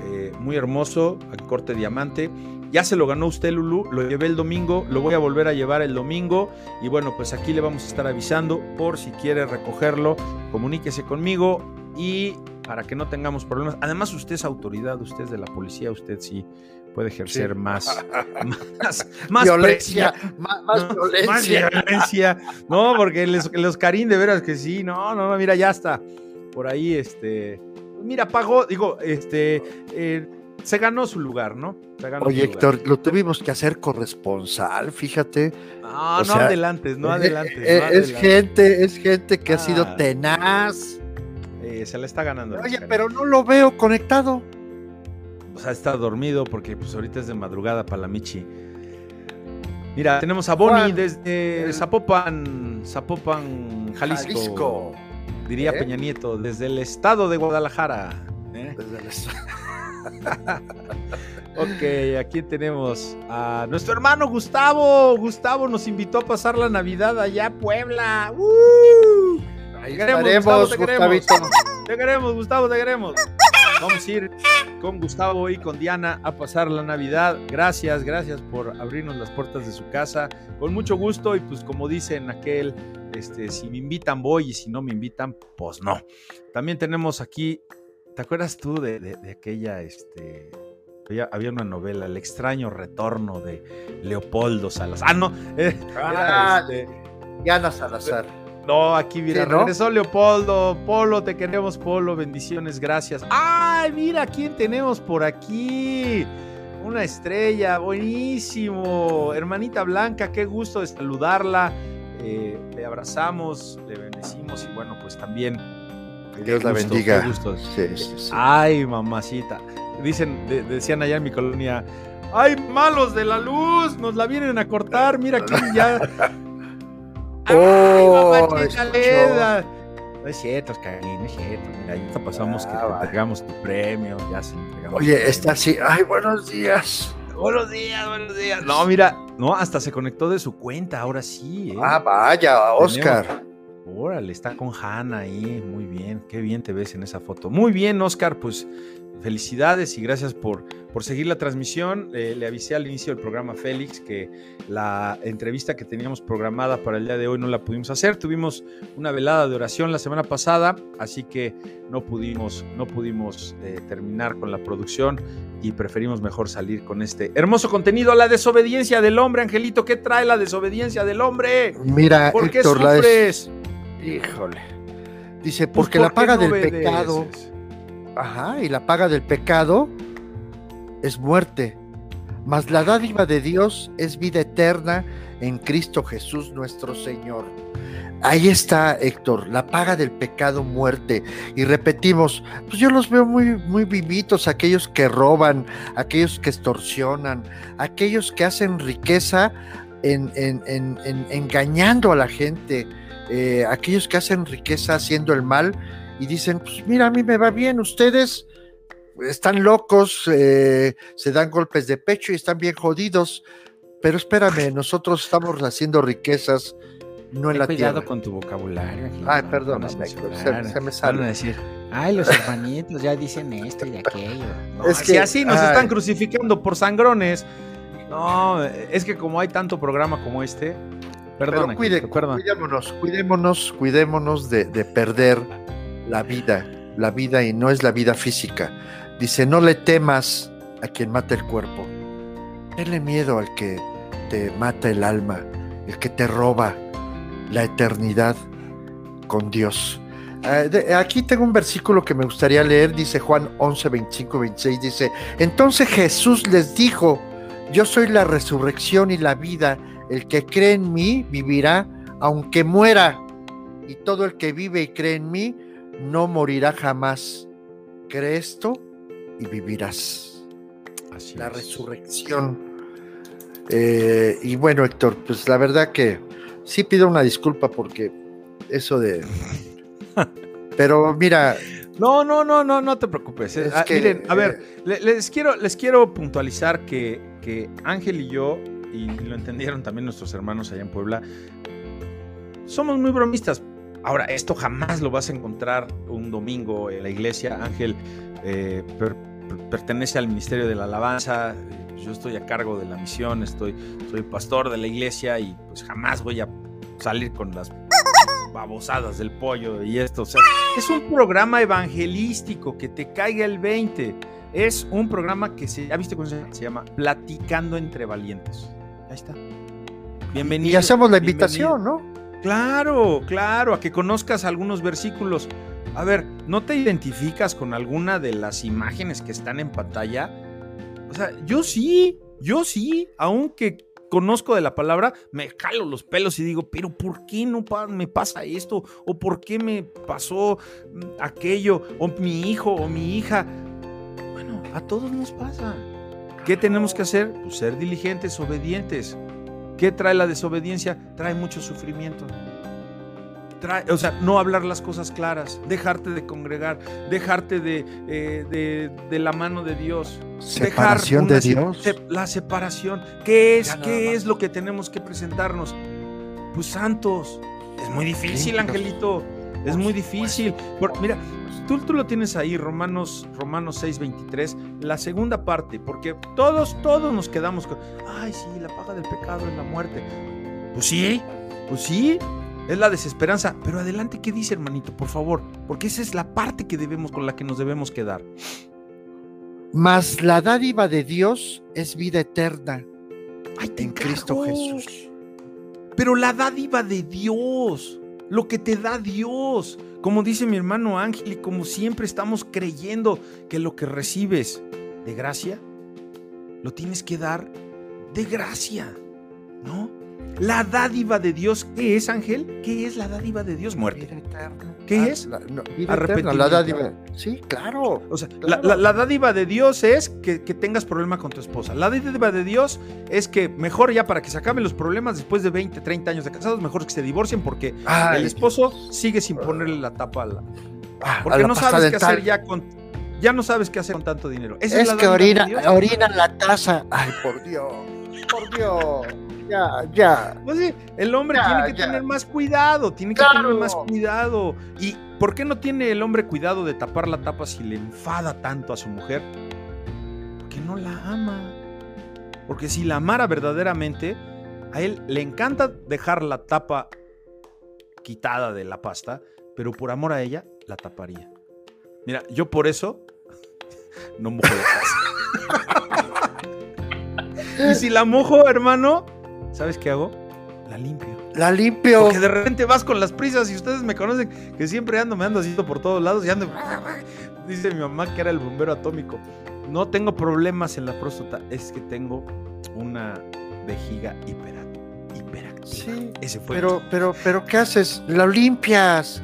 eh, muy hermoso, a corte diamante. Ya se lo ganó usted, Lulu. Lo llevé el domingo. Lo voy a volver a llevar el domingo. Y bueno, pues aquí le vamos a estar avisando por si quiere recogerlo. Comuníquese conmigo y para que no tengamos problemas. Además, usted es autoridad, usted es de la policía, usted sí puede ejercer más, más,
violencia, más,
violencia. No, porque los, Karim de veras que sí, no, no, no, mira, ya está. Por ahí, este, mira, pagó, digo, este, eh, se ganó su lugar, ¿no?
Oye, Héctor, lo tuvimos que hacer corresponsal, fíjate.
No, no adelante, no adelante.
es gente, es gente que ha sido ah. tenaz.
Eh, se le está ganando.
Oye, pero no lo veo conectado.
O sea, está dormido porque pues ahorita es de madrugada para la Michi. Mira, tenemos a Bonnie desde Zapopan, Zapopan, Jalisco. Diría ¿Eh? Peña Nieto, desde el estado de Guadalajara. ¿eh? Desde el estado. ok, aquí tenemos a nuestro hermano Gustavo. Gustavo nos invitó a pasar la Navidad allá a Puebla. ¡Uh!
Ahí te queremos, te queremos.
Te queremos, Gustavo, te queremos. Vamos a ir con Gustavo y con Diana a pasar la Navidad. Gracias, gracias por abrirnos las puertas de su casa. Con mucho gusto y pues como dicen aquel, este, si me invitan voy y si no me invitan, pues no. También tenemos aquí, ¿te acuerdas tú de, aquella, este, había, una novela, El extraño retorno de Leopoldo Salazar. Ah, no,
eh, ah, este, Diana Salazar.
No, aquí mira, regresó Leopoldo. Polo, te queremos, Polo. Bendiciones, gracias. ¡Ay, mira quién tenemos por aquí! Una estrella, buenísimo. Hermanita Blanca, qué gusto de saludarla. Eh, le abrazamos, le bendecimos y bueno, pues también.
Dios la bendiga.
Ay, mamacita. Dicen, decían allá en mi colonia, ¡ay, malos de la luz! Nos la vienen a cortar. Mira aquí ya.
¡Oh!
No es cierto, Oscarín, no es cierto. Mira, ya pasamos que te ah, entregamos tu premio, ya se entregamos.
Oye, está así. ¡Ay, buenos días!
Buenos días, buenos días. No, mira, no, hasta se conectó de su cuenta, ahora sí. ¿eh?
Ah, vaya, Oscar.
Órale, está con Hanna ahí, muy bien, qué bien te ves en esa foto. Muy bien, Oscar, pues felicidades y gracias por, por seguir la transmisión. Eh, le avisé al inicio del programa Félix que la entrevista que teníamos programada para el día de hoy no la pudimos hacer. Tuvimos una velada de oración la semana pasada, así que no pudimos, no pudimos eh, terminar con la producción y preferimos mejor salir con este hermoso contenido. La desobediencia del hombre, Angelito, ¿qué trae la desobediencia del hombre?
Mira,
¿por qué sufres?
Híjole. Dice, pues, porque la paga del pecado Ajá, y la paga del pecado es muerte, mas la dádiva de Dios es vida eterna en Cristo Jesús nuestro Señor. Ahí está, Héctor, la paga del pecado, muerte. Y repetimos, pues yo los veo muy, muy vivitos, aquellos que roban, aquellos que extorsionan, aquellos que hacen riqueza en, engañando a la gente, eh, aquellos que hacen riqueza haciendo el mal y dicen, pues mira, a mí me va bien, ustedes están locos, eh, se dan golpes de pecho y están bien jodidos, pero espérame, nosotros estamos haciendo riquezas, no en la
cuidado con tu vocabulario.
Ay, perdón, se, me sale.
decir, Ay, los hermanitos ya dicen esto y aquello. es que así nos están crucificando por sangrones. No, es que como hay tanto programa como este, perdón,
cuidémonos, cuidémonos, cuidémonos de, de perder la vida, la vida y no es la vida física. Dice, no le temas a quien mata el cuerpo. Tenle miedo al que te mata el alma, el que te roba la eternidad con Dios. Eh, aquí tengo un versículo que me gustaría leer, dice Juan 11, 25, 26, dice, entonces Jesús les dijo, yo soy la resurrección y la vida, el que cree en mí vivirá aunque muera, y todo el que vive y cree en mí no morirá jamás. Cree esto y vivirás. Así la resurrección. Eh, y bueno, Héctor, pues la verdad que sí pido una disculpa porque eso de Pero mira.
No, no, no, no, no te preocupes. Eh. Ah, miren, a ver, eh, les, quiero, les quiero puntualizar que, que Ángel y yo, y lo entendieron también nuestros hermanos allá en Puebla, somos muy bromistas. Ahora, esto jamás lo vas a encontrar un domingo en la iglesia. Ángel eh, pertenece al Ministerio de la Alabanza. Yo estoy a cargo de la misión, estoy, soy pastor de la iglesia y pues jamás voy a salir con las babosadas del pollo y esto. O sea, es un programa evangelístico que te caiga el 20. Es un programa que se, ¿ya viste cómo se llama? Se llama Platicando entre Valientes. Ahí está.
Bienvenido. Y hacemos la invitación, ¿no?
Claro, claro, a que conozcas algunos versículos. A ver, ¿no te identificas con alguna de las imágenes que están en pantalla? O sea, yo sí, yo sí, aunque conozco de la palabra, me jalo los pelos y digo, pero ¿por qué no me pasa esto? ¿O por qué me pasó aquello? ¿O mi hijo o mi hija? Bueno, a todos nos pasa. ¿Qué tenemos que hacer? Pues ser diligentes, obedientes. ¿Qué trae la desobediencia? Trae mucho sufrimiento o sea, no hablar las cosas claras, dejarte de congregar, dejarte de, eh, de, la mano de Dios.
Separación de Dios.
la separación. ¿Qué es, qué es lo que tenemos que presentarnos? Pues santos. Es muy difícil, Angelito. Es muy difícil. mira, tú, tú, lo tienes ahí, Romanos, Romanos 6, 23, la segunda parte, porque todos, todos nos quedamos con, ay, sí, la paga del pecado es la muerte. Pues sí, pues sí, es la desesperanza. Pero adelante, ¿qué dice, hermanito? Por favor, porque esa es la parte que debemos, con la que nos debemos quedar.
Mas la dádiva de Dios es vida eterna en Cristo Jesús.
Pero la dádiva de Dios, lo que te da Dios, como dice mi hermano Ángel, y como siempre estamos creyendo que lo que recibes de gracia, lo tienes que dar de gracia, ¿no? La dádiva de Dios, ¿qué es, Ángel? ¿Qué es la dádiva de Dios? Muerte. ¿Qué ah, es? La,
la dádiva. Sí, claro.
O sea, La, dádiva de Dios es que, tengas problema con tu esposa. La dádiva de Dios es que mejor ya para que se acaben los problemas después de 20, 30 años de casados, mejor que se divorcien porque el esposo sigue sin ponerle la tapa a la. Ah, porque no sabes qué hacer ya con. Ya no sabes qué hacer con tanto dinero.
es, que orina, orina la taza. Ay, por Dios. Por Dios ya, ya.
Pues el hombre tiene que tener más cuidado, tiene que tener más cuidado. ¿Y por qué no tiene el hombre cuidado de tapar la tapa si le enfada tanto a su mujer? Porque no la ama. Porque si la amara verdaderamente, a él le encanta dejar la tapa quitada de la pasta, pero por amor a ella, la taparía. Mira, yo por eso no mojo la casa. y si la mojo, hermano, ¿sabes qué hago? La limpio.
La limpio.
Porque de repente vas con las prisas y ustedes me conocen que siempre ando, me ando haciendo por todos lados y ando. Dice mi mamá que era el bombero atómico. No tengo problemas en la próstata, es que tengo una vejiga hiperactiva.
Sí, Ese fue pero, pero, pero, ¿qué haces? La limpias.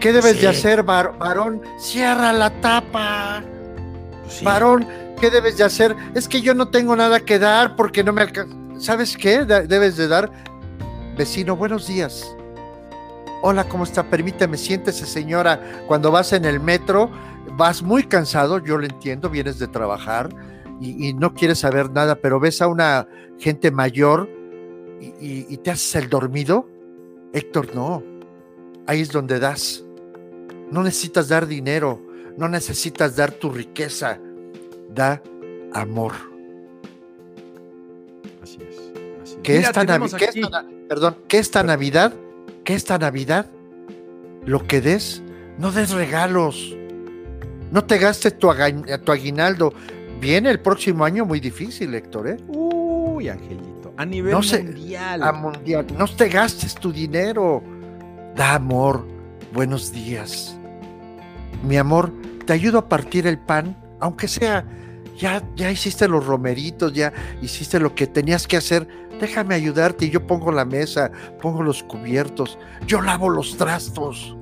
¿Qué debes de hacer, varón? Cierra la tapa. Pues varón, ¿qué debes de hacer? Es que yo no tengo nada que dar porque no me alcanza. ¿Sabes qué? Debes de dar, vecino, buenos días. Hola, ¿cómo está? Permíteme, siéntese, señora. Cuando vas en el metro, vas muy cansado, yo lo entiendo, vienes de trabajar y, no quieres saber nada, pero ves a una gente mayor y, te haces el dormido. Héctor, no. Ahí es donde das. No necesitas dar dinero, no necesitas dar tu riqueza, da amor. Que esta, perdón, que esta Navidad, que esta Navidad, lo que des, no des regalos, no te gastes tu, tu aguinaldo. Viene el próximo año muy difícil, Héctor, ¿eh?
Uy, Angelito, a nivel mundial.
a mundial. No te gastes tu dinero. Da amor. Buenos días. Mi amor, te ayudo a partir el pan, aunque sea, ya, ya hiciste los romeritos, ya hiciste lo que tenías que hacer. Déjame ayudarte y yo pongo la mesa, pongo los cubiertos, yo lavo los trastos.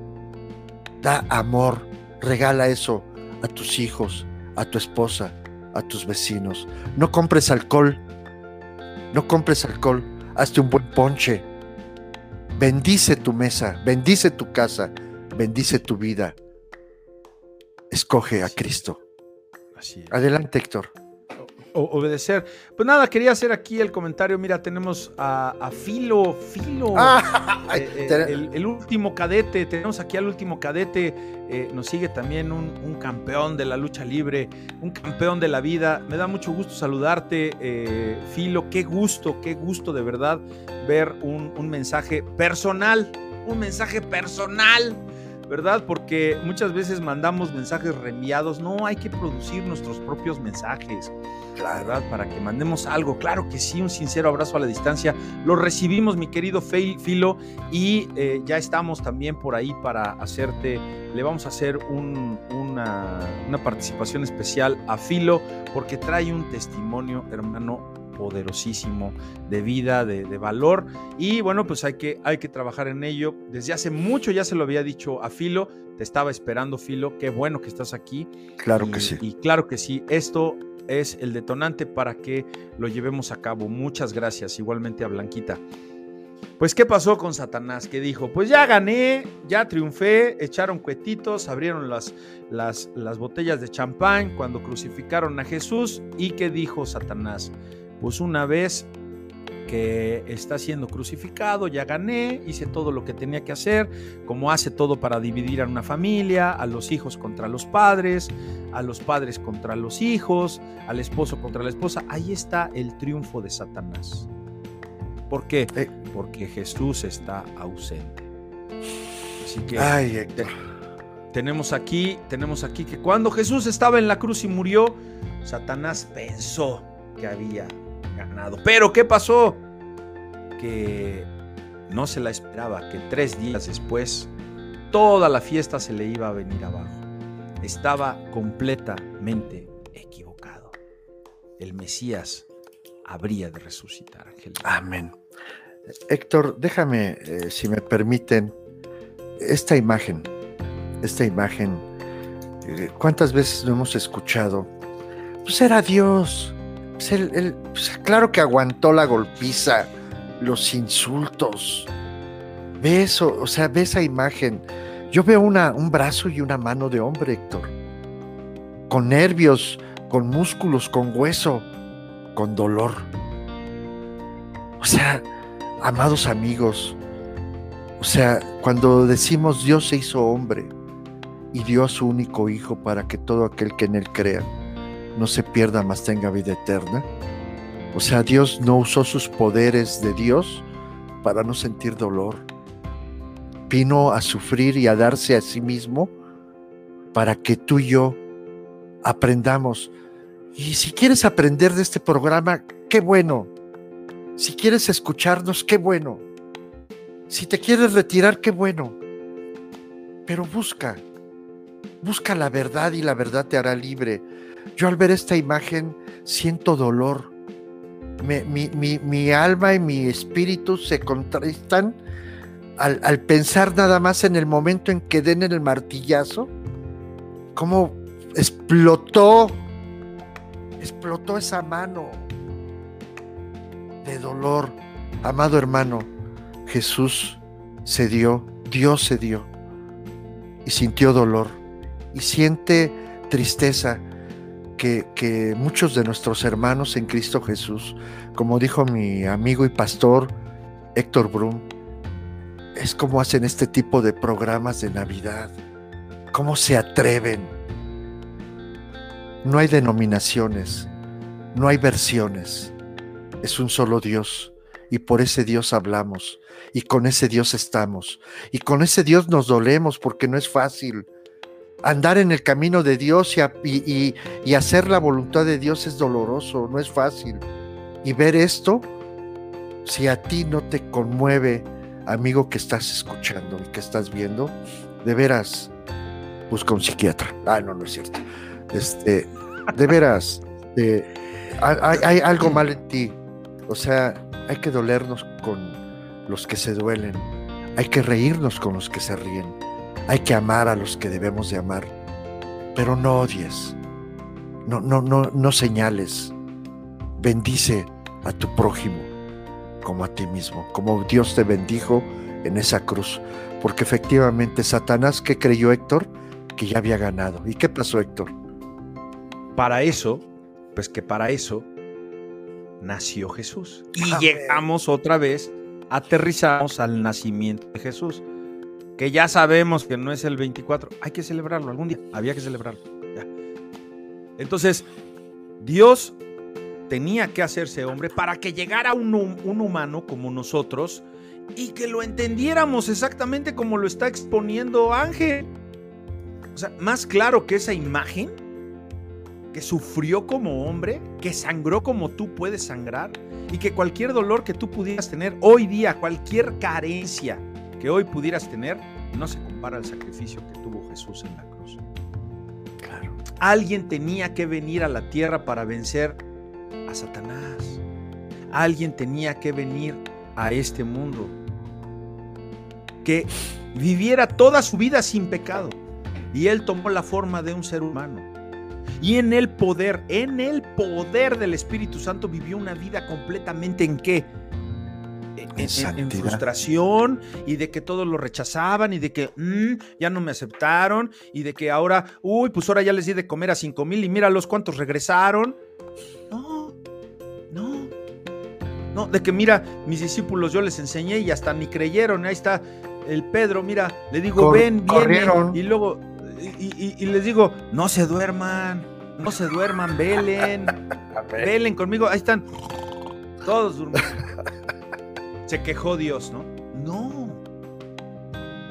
Da amor, regala eso a tus hijos, a tu esposa, a tus vecinos. No compres alcohol, no compres alcohol, hazte un buen ponche. Bendice tu mesa, bendice tu casa, bendice tu vida. Escoge a Cristo. Adelante, Héctor
obedecer. Pues nada, quería hacer aquí el comentario. Mira, tenemos a, Filo, Filo, ah, eh, eh, el, último cadete. Tenemos aquí al último cadete. Eh, nos sigue también un, campeón de la lucha libre, un campeón de la vida. Me da mucho gusto saludarte, Filo. Qué gusto, qué gusto de verdad ver un, un mensaje personal, un mensaje personal ¿verdad? Porque muchas veces mandamos mensajes reenviados. No, hay que producir nuestros propios mensajes, ¿verdad? Para que mandemos algo. Claro que sí, un sincero abrazo a la distancia. Lo recibimos, mi querido Filo, y eh, ya estamos también por ahí para hacerte, le vamos a hacer una, una participación especial a Filo, porque trae un testimonio, hermano, poderosísimo de vida, de, valor. Y bueno, pues hay que, hay que trabajar en ello. Desde hace mucho ya se lo había dicho a Filo, te estaba esperando Filo, qué bueno que estás aquí.
Claro que sí.
Y claro que sí, esto es el detonante para que lo llevemos a cabo. Muchas gracias, igualmente a Blanquita. Pues, ¿qué pasó con Satanás? Que dijo, pues ya gané, ya triunfé, echaron cuetitos, abrieron las, las, las botellas de champán cuando crucificaron a Jesús. ¿Y qué dijo Satanás? Pues una vez que está siendo crucificado, ya gané, hice todo lo que tenía que hacer, como hace todo para dividir a una familia, a los hijos contra los padres, a los padres contra los hijos, al esposo contra la esposa. Ahí está el triunfo de Satanás. ¿Por qué? Eh. Porque Jesús está ausente. Así que Ay, tenemos aquí, tenemos aquí que cuando Jesús estaba en la cruz y murió, Satanás pensó que había ganado. Pero ¿qué pasó? Que no se la esperaba, que tres días después toda la fiesta se le iba a venir abajo. Estaba completamente equivocado. El Mesías habría de resucitar, Ángel.
Amén. Héctor, déjame, eh, si me permiten, esta imagen, esta imagen, eh, ¿cuántas veces lo hemos escuchado? Pues era Dios, pues pues, claro que aguantó la golpiza, los insultos. Ve eso, o sea, ve esa imagen. Yo veo una, un brazo y una mano de hombre, Héctor. Con nervios, con músculos, con hueso, con dolor. O sea, amados amigos, o sea, cuando decimos Dios se hizo hombre y dio a su único hijo para que todo aquel que en él crea no se pierda, más tenga vida eterna. O sea, Dios no usó sus poderes de Dios para no sentir dolor. Vino a sufrir y a darse a sí mismo para que tú y yo aprendamos. Y si quieres aprender de este programa, qué bueno. Si quieres escucharnos, qué bueno. Si te quieres retirar, qué bueno. Pero busca, busca la verdad y la verdad te hará libre. Yo al ver esta imagen siento dolor. mi, alma y mi espíritu se contrastan al, pensar nada más en el momento en que den el martillazo, cómo explotó, explotó esa mano de dolor. Amado hermano, Jesús se dio, Dios se dio y sintió dolor y siente tristeza que, muchos de nuestros hermanos en Cristo Jesús, como dijo mi amigo y pastor Héctor Brum, es como hacen este tipo de programas de Navidad. ¿Cómo se atreven? No hay denominaciones, no hay versiones, es un solo Dios y por ese Dios hablamos y con ese Dios estamos y con ese Dios nos dolemos porque no es fácil. Andar en el camino de Dios y, hacer la voluntad de Dios es doloroso, no es fácil. Y ver esto, si a ti no te conmueve, amigo que estás escuchando y que estás viendo, de veras, busca un psiquiatra. Ah, no, no es cierto. Este, de veras, hay, hay, algo mal en ti. O sea, hay que dolernos con los que se duelen. Hay que reírnos con los que se ríen. Hay que amar a los que debemos de amar. Pero no odies. No, no, no, no señales. Bendice a tu prójimo como a ti mismo, como Dios te bendijo en esa cruz. Porque efectivamente Satanás, ¿qué creyó Héctor? Que ya había ganado. ¿Y qué pasó Héctor?
Para eso, pues que para eso nació Jesús. Y llegamos otra vez, aterrizamos al nacimiento de Jesús. Que ya sabemos que no es el 24. Hay que celebrarlo algún día. Había que celebrarlo. Entonces, Dios tenía que hacerse hombre para que llegara un, un humano como nosotros y que lo entendiéramos exactamente como lo está exponiendo Ángel. O sea, más claro que esa imagen, que sufrió como hombre, que sangró como tú puedes sangrar y que cualquier dolor que tú pudieras tener hoy día, cualquier carencia que hoy pudieras tener, no se compara al sacrificio que tuvo Jesús en la cruz. Claro. Alguien tenía que venir a la tierra para vencer a Satanás. Alguien tenía que venir a este mundo. Que viviera toda su vida sin pecado. Y él tomó la forma de un ser humano. Y en el poder, en el poder del Espíritu Santo vivió una vida completamente en qué? En, frustración y de que todos lo rechazaban y de que mm, ya no me aceptaron y de que ahora, uy, pues ahora ya les di de comer a cinco mil y mira los cuantos regresaron. No, no, no, de que mira, mis discípulos yo les enseñé y hasta ni creyeron. Ahí está el Pedro, mira, le digo, ven, viene. Y luego, y, les digo, no se duerman, no se duerman, velen, velen conmigo. Ahí están, todos durmiendo. Se quejó Dios, ¿no? No.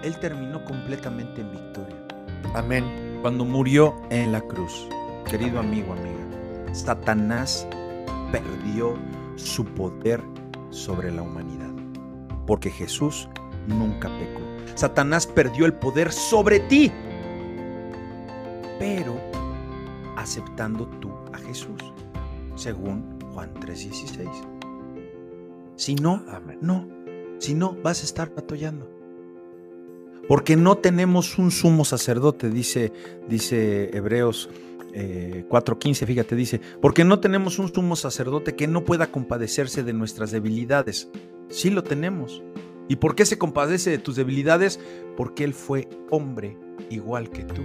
Él terminó completamente en victoria.
Amén.
Cuando murió en la cruz, querido amigo, amiga, Satanás perdió su poder sobre la humanidad. Porque Jesús nunca pecó. Satanás perdió el poder sobre ti. Pero aceptando tú a Jesús, según Juan 3:16. Si no, no. Si no, vas a estar patollando. Porque no tenemos un sumo sacerdote, dice, dice Hebreos 4.15, eh, fíjate, dice, porque no tenemos un sumo sacerdote que no pueda compadecerse de nuestras debilidades. Sí lo tenemos. ¿Y por qué se compadece de tus debilidades? Porque Él fue hombre igual que tú.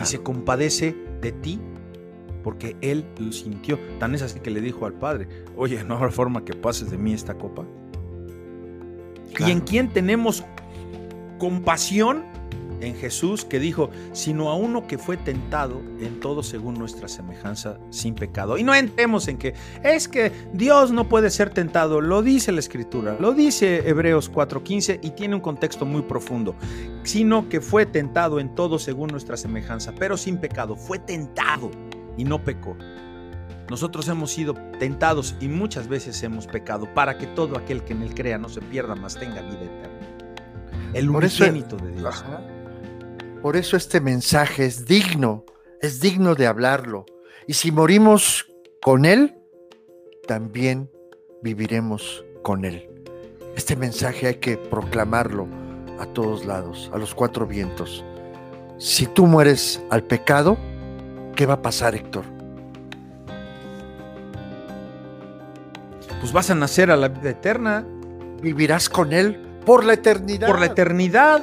Y se compadece de ti porque Él lo sintió. Tan es así que le dijo al Padre, oye, no habrá forma que pases de mí esta copa. ¿Y en quién tenemos compasión? en Jesús que dijo, sino a uno que fue tentado en todo según nuestra semejanza sin pecado. Y no entremos en que es que Dios no puede ser tentado, lo dice la escritura, lo dice Hebreos 4:15 y tiene un contexto muy profundo, sino que fue tentado en todo según nuestra semejanza, pero sin pecado, fue tentado y no pecó. Nosotros hemos sido tentados y muchas veces hemos pecado para que todo aquel que en él crea no se pierda, más tenga vida eterna. El unigénito de Dios.
Por eso este mensaje es digno, es digno de hablarlo. Y si morimos con Él, también viviremos con Él. Este mensaje hay que proclamarlo a todos lados, a los cuatro vientos. Si tú mueres al pecado, ¿qué va a pasar, Héctor?
Pues vas a nacer a la vida eterna.
Vivirás con Él por la eternidad.
Por la eternidad.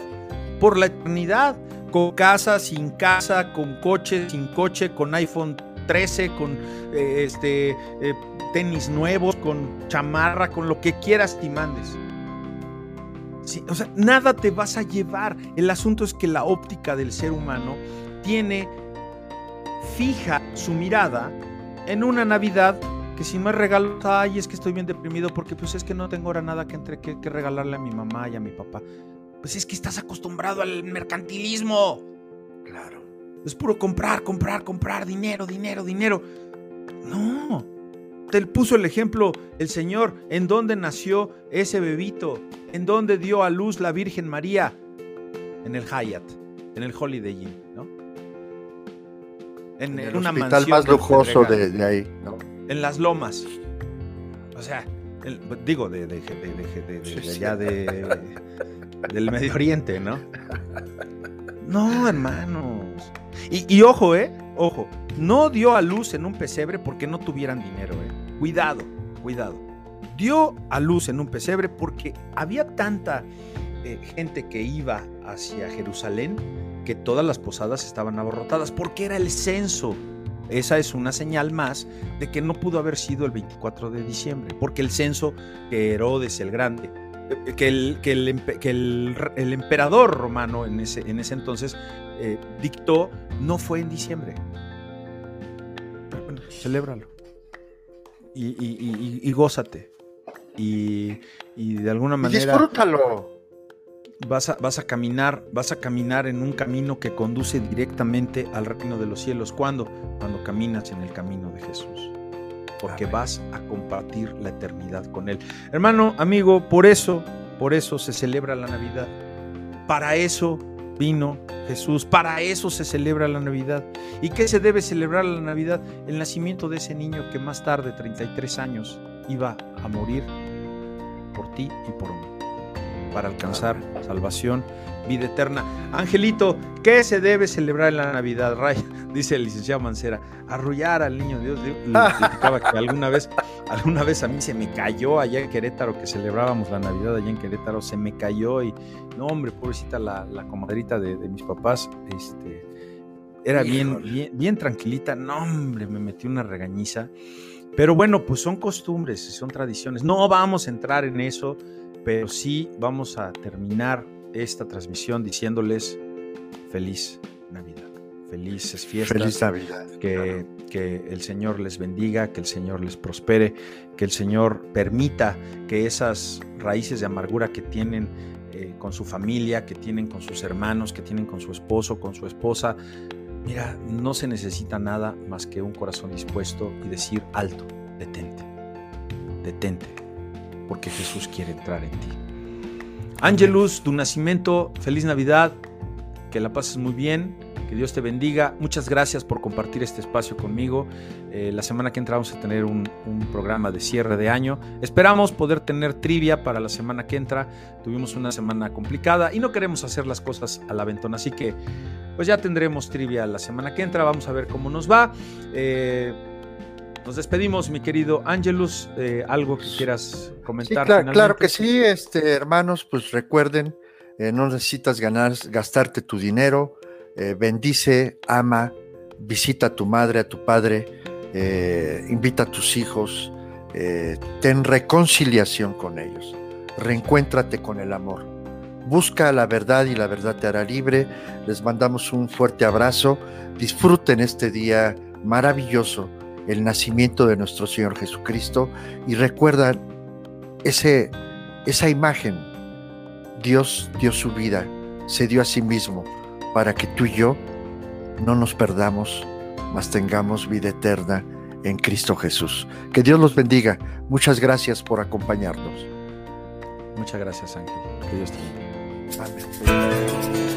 Por la eternidad con casa, sin casa, con coche, sin coche, con iPhone 13, con eh, este, eh, tenis nuevos, con chamarra, con lo que quieras y mandes. o sea, nada te vas a llevar. El asunto es que la óptica del ser humano tiene fija su mirada en una Navidad que si no es regalo, ay, es que estoy bien deprimido porque pues es que no tengo ahora nada que, entre, que, que regalarle a mi mamá y a mi papá. Pues es que estás acostumbrado al mercantilismo.
Claro.
Es puro comprar, comprar, comprar, dinero, dinero, dinero. No. Te puso el ejemplo el Señor en dónde nació ese bebito, en dónde dio a luz la Virgen María, en el Hyatt, en el Holiday Inn, ¿no?
En, el una hospital más lujoso de, ahí, ¿no?
En las lomas. O sea, digo, de, de, allá de, del Medio Oriente, ¿no? No, hermanos. Y, y, ojo, ¿eh? Ojo, no dio a luz en un pesebre porque no tuvieran dinero, ¿eh? Cuidado, cuidado. Dio a luz en un pesebre porque había tanta eh, gente que iba hacia Jerusalén que todas las posadas estaban abarrotadas porque era el censo. Esa es una señal más de que no pudo haber sido el 24 de diciembre, porque el censo que Herodes el Grande, eh, que el, que el, emperador romano en ese, en ese entonces eh, dictó, no fue en diciembre. Bueno, celébralo. Y, y, y, gózate. Y, de alguna manera.
disfrútalo
vas a, vas a caminar, vas a caminar en un camino que conduce directamente al reino de los cielos. ¿Cuándo? Cuando caminas en el camino de Jesús. Porque vas a compartir la eternidad con Él. Hermano, amigo, por eso, por eso se celebra la Navidad. Para eso vino Jesús. Para eso se celebra la Navidad. ¿Y qué se debe celebrar la Navidad? El nacimiento de ese niño que más tarde, 33 años, iba a morir por ti y por mí para alcanzar salvación, vida eterna. Angelito, ¿qué se debe celebrar en la Navidad? Ray, dice el licenciado Mancera, arrullar al niño Dios. Le que alguna vez, alguna vez a mí se me cayó allá en Querétaro, que celebrábamos la Navidad allá en Querétaro, se me cayó y, no hombre, pobrecita la, la comadrita de, mis papás, este, era bien, bien, bien tranquilita, no hombre, me metí una regañiza. Pero bueno, pues son costumbres, son tradiciones. No vamos a entrar en eso pero sí vamos a terminar esta transmisión diciéndoles feliz Navidad, felices fiestas.
Feliz Navidad.
Que, que el Señor les bendiga, que el Señor les prospere, que el Señor permita que esas raíces de amargura que tienen eh, con su familia, que tienen con sus hermanos, que tienen con su esposo, con su esposa, mira, no se necesita nada más que un corazón dispuesto y decir alto, detente, detente porque Jesús quiere entrar en ti. Ángelus, tu nacimiento, feliz Navidad, que la pases muy bien, que Dios te bendiga. Muchas gracias por compartir este espacio conmigo. Eh, la semana que entra vamos a tener un, programa de cierre de año. Esperamos poder tener trivia para la semana que entra. Tuvimos una semana complicada y no queremos hacer las cosas a la ventona, así que pues ya tendremos trivia la semana que entra. Vamos a ver cómo nos va. Eh, nos despedimos, mi querido Angelus. Eh, ¿Algo que quieras comentar?
claro, que sí, este, hermanos, pues recuerden, eh, no necesitas ganar, gastarte tu dinero. Eh, bendice, ama, visita a tu madre, a tu padre, invita a tus hijos, ten reconciliación con ellos, reencuéntrate con el amor. Busca la verdad y la verdad te hará libre. Les mandamos un fuerte abrazo. Disfruten este día maravilloso el nacimiento de nuestro Señor Jesucristo y recuerdan ese, esa imagen. Dios dio su vida, se dio a sí mismo para que tú y yo no nos perdamos, mas tengamos vida eterna en Cristo Jesús. Que Dios los bendiga. Muchas gracias por acompañarnos.
Muchas gracias, Ángel. Que Dios te bendiga. Amén.